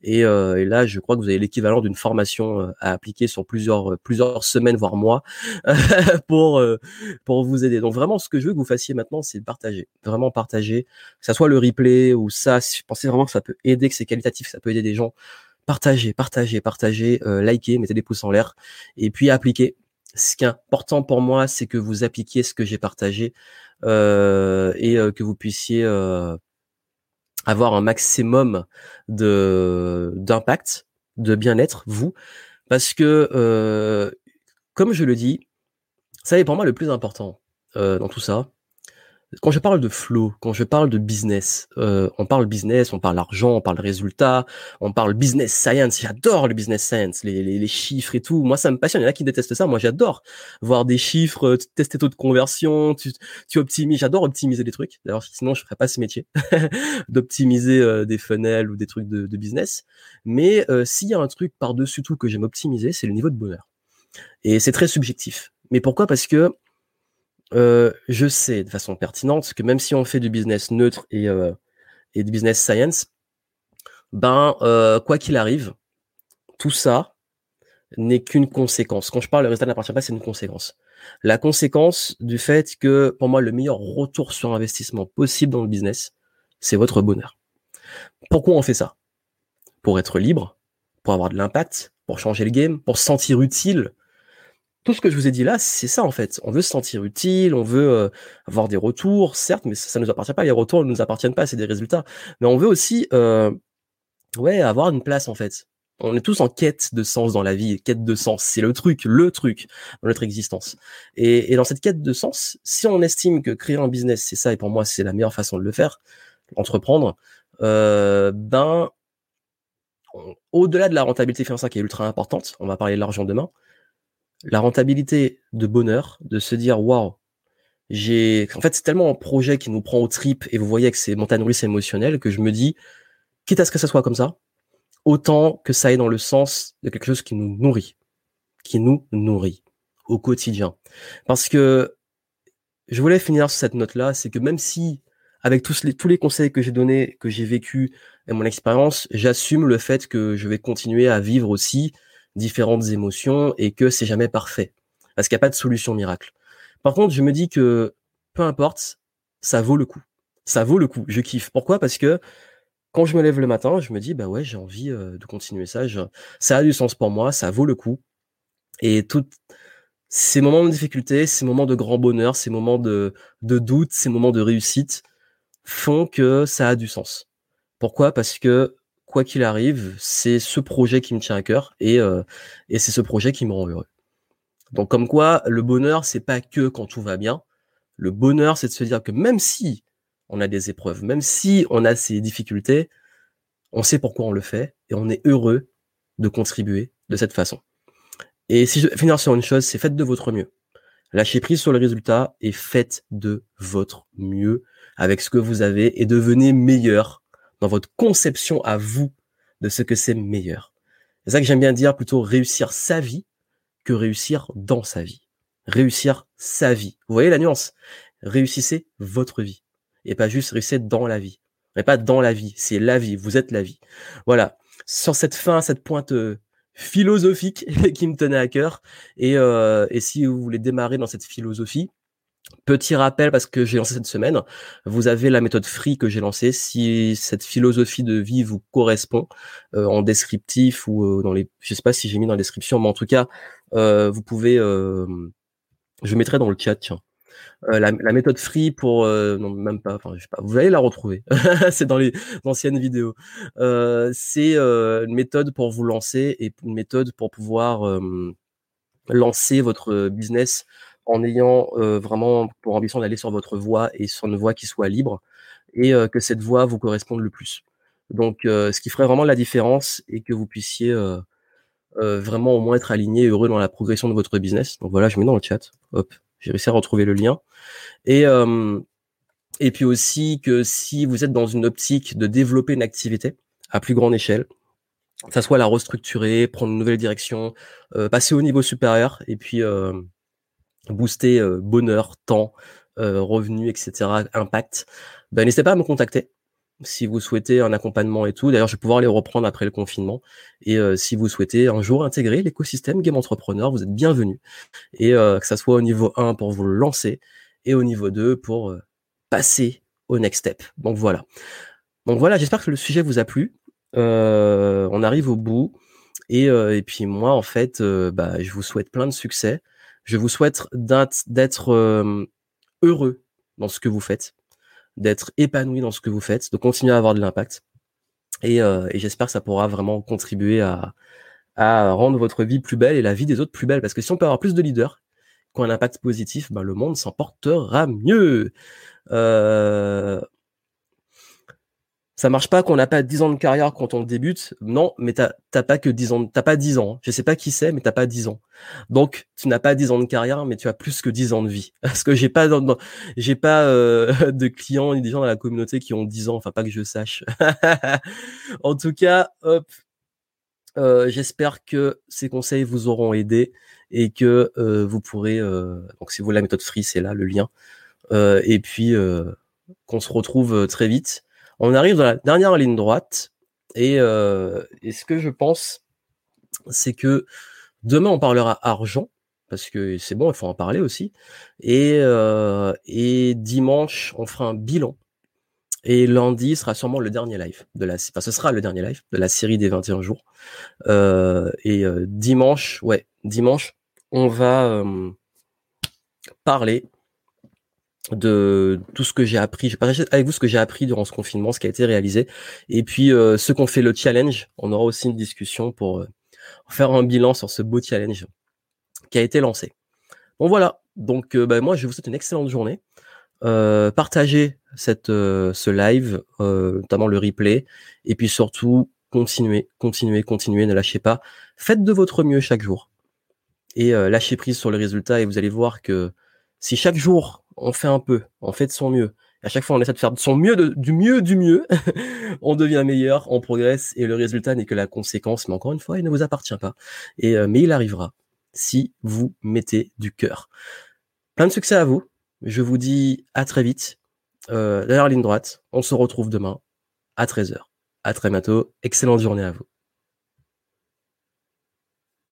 Et, euh, et là, je crois que vous avez l'équivalent d'une formation euh, à appliquer sur plusieurs, euh, plusieurs semaines, voire mois, pour, euh, pour vous aider. Donc vraiment, ce que je veux que vous fassiez maintenant, c'est de partager. Vraiment partager. Que ça soit le replay ou ça, si je pensais vraiment que ça peut aider, que c'est qualitatif, que ça peut aider des gens partagez, partagez, partagez, euh, likez, mettez des pouces en l'air et puis appliquez ce qui est important pour moi, c'est que vous appliquiez ce que j'ai partagé euh, et euh, que vous puissiez euh, avoir un maximum de d'impact, de bien-être, vous, parce que euh, comme je le dis, ça est pour moi le plus important euh, dans tout ça, quand je parle de flow, quand je parle de business, euh, on parle business, on parle argent, on parle résultat, on parle business science. J'adore le business science, les, les, les, chiffres et tout. Moi, ça me passionne. Il y en a qui détestent ça. Moi, j'adore voir des chiffres, euh, tester taux de conversion, tu, tu optimises. J'adore optimiser des trucs. D'ailleurs, sinon, je ferais pas ce métier d'optimiser euh, des funnels ou des trucs de, de business. Mais euh, s'il y a un truc par-dessus tout que j'aime optimiser, c'est le niveau de bonheur. Et c'est très subjectif. Mais pourquoi? Parce que euh, je sais de façon pertinente que même si on fait du business neutre et, euh, et du business science, ben euh, quoi qu'il arrive, tout ça n'est qu'une conséquence. Quand je parle de résultat n'appartient pas, c'est une conséquence. La conséquence du fait que pour moi le meilleur retour sur investissement possible dans le business, c'est votre bonheur. Pourquoi on fait ça? Pour être libre, pour avoir de l'impact, pour changer le game, pour se sentir utile, tout ce que je vous ai dit là, c'est ça en fait. On veut se sentir utile, on veut euh, avoir des retours, certes, mais ça, ne nous appartient pas. Les retours ne nous appartiennent pas, c'est des résultats. Mais on veut aussi, euh, ouais, avoir une place en fait. On est tous en quête de sens dans la vie. Quête de sens, c'est le truc, le truc dans notre existence. Et, et, dans cette quête de sens, si on estime que créer un business, c'est ça, et pour moi, c'est la meilleure façon de le faire, entreprendre, euh, ben, au-delà de la rentabilité financière qui est ultra importante, on va parler de l'argent demain, la rentabilité de bonheur, de se dire waouh, j'ai en fait c'est tellement un projet qui nous prend au trip et vous voyez que c'est montagne russe émotionnel que je me dis quitte à ce que ça soit comme ça, autant que ça aille dans le sens de quelque chose qui nous nourrit, qui nous nourrit au quotidien. Parce que je voulais finir sur cette note-là, c'est que même si avec tous les, tous les conseils que j'ai donnés, que j'ai vécu et mon expérience, j'assume le fait que je vais continuer à vivre aussi différentes émotions et que c'est jamais parfait. Parce qu'il n'y a pas de solution miracle. Par contre, je me dis que peu importe, ça vaut le coup. Ça vaut le coup. Je kiffe. Pourquoi? Parce que quand je me lève le matin, je me dis bah ouais, j'ai envie euh, de continuer ça. ça a du sens pour moi, ça vaut le coup. Et tout ces moments de difficulté, ces moments de grand bonheur, ces moments de, de doute, ces moments de réussite font que ça a du sens. Pourquoi? Parce que quoi qu'il arrive, c'est ce projet qui me tient à cœur et, euh, et c'est ce projet qui me rend heureux. Donc comme quoi, le bonheur, c'est pas que quand tout va bien. Le bonheur, c'est de se dire que même si on a des épreuves, même si on a ces difficultés, on sait pourquoi on le fait et on est heureux de contribuer de cette façon. Et si je vais finir sur une chose, c'est faites de votre mieux. Lâchez prise sur le résultat et faites de votre mieux avec ce que vous avez et devenez meilleur dans votre conception à vous de ce que c'est meilleur. C'est ça que j'aime bien dire, plutôt réussir sa vie que réussir dans sa vie. Réussir sa vie. Vous voyez la nuance? Réussissez votre vie et pas juste réussir dans la vie. Mais pas dans la vie, c'est la vie, vous êtes la vie. Voilà. Sur cette fin, cette pointe euh, philosophique qui me tenait à cœur. Et, euh, et si vous voulez démarrer dans cette philosophie, Petit rappel parce que j'ai lancé cette semaine, vous avez la méthode free que j'ai lancée. Si cette philosophie de vie vous correspond euh, en descriptif ou euh, dans les, je sais pas si j'ai mis dans la description, mais en tout cas, euh, vous pouvez, je mettrai dans le chat, tiens, la, la, méthode free pour, non même pas, enfin je sais pas, vous allez la retrouver. c'est dans les anciennes vidéos. c'est une méthode pour vous lancer et une méthode pour pouvoir lancer votre business en ayant vraiment pour ambition d'aller sur votre voie et sur une voie qui soit libre et que cette voie vous corresponde le plus. Donc, ce qui ferait vraiment la différence et que vous puissiez vraiment au moins être aligné, heureux dans la progression de votre business. Donc voilà, je mets dans le chat. Hop, j'ai réussi à retrouver le lien. Et et puis aussi que si vous êtes dans une optique de développer une activité à plus grande échelle, ça soit la restructurer, prendre une nouvelle direction, passer au niveau supérieur et puis booster bonheur, temps, revenus, etc., impact, ben, n'hésitez pas à me contacter si vous souhaitez un accompagnement et tout. D'ailleurs, je vais pouvoir les reprendre après le confinement. Et si vous souhaitez un jour intégrer l'écosystème Game Entrepreneur, vous êtes bienvenus. Et que ça soit au niveau 1 pour vous lancer et au niveau 2 pour passer au next step. Donc voilà. Donc voilà, j'espère que le sujet vous a plu. on arrive au bout. Et, et puis moi, en fait, bah, je vous souhaite plein de succès. Je vous souhaite d'être heureux dans ce que vous faites, d'être épanoui dans ce que vous faites, de continuer à avoir de l'impact. Et, et j'espère que ça pourra vraiment contribuer à, à rendre votre vie plus belle et la vie des autres plus belle. Parce que si on peut avoir plus de leaders qui ont un impact positif, ben le monde s'en portera mieux. Euh, ça marche pas qu'on n'a pas 10 ans de carrière quand on débute. Non, mais t'as pas que 10 ans, t'as pas 10 ans. Je sais pas qui c'est, mais t'as pas 10 ans. Donc, tu n'as pas 10 ans de carrière, mais tu as plus que 10 ans de vie. Parce que j'ai pas, j'ai pas euh, de clients ni des gens dans la communauté qui ont 10 ans. Enfin, pas que je sache. en tout cas, hop. Euh, j'espère que ces conseils vous auront aidé et que euh, vous pourrez. donc, si vous voulez la méthode free, c'est là le lien. et puis qu'on se retrouve très vite on arrive dans la dernière ligne droite et, euh, ce que je pense, c'est que demain on parlera argent parce que c'est bon, il faut en parler aussi. Et, euh, et dimanche, on fera un bilan. Et lundi sera sûrement le dernier live de la, enfin, ce sera le dernier live de la série des 21 jours. Euh, et dimanche, ouais, dimanche, on va parler de tout ce que j'ai appris. Je partager avec vous ce que j'ai appris durant ce confinement, ce qui a été réalisé. Et puis, euh, ceux qu'on fait le challenge, on aura aussi une discussion pour euh, faire un bilan sur ce beau challenge qui a été lancé. Bon voilà, donc bah, moi je vous souhaite une excellente journée. Euh, partagez cette, ce live, notamment le replay, et puis surtout continuez, continuez, continuez, ne lâchez pas. Faites de votre mieux chaque jour et lâchez prise sur le résultat et vous allez voir que si chaque jour on fait un peu, on fait de son mieux. à chaque fois, on essaie de faire de son mieux, du mieux, du mieux. on devient meilleur, on progresse et le résultat n'est que la conséquence. Mais encore une fois, il ne vous appartient pas. Euh, mais il arrivera si vous mettez du cœur. Plein de succès à vous. Je vous dis à très vite. Euh, ligne droite, on se retrouve demain à 13h. À très bientôt. Excellente journée à vous.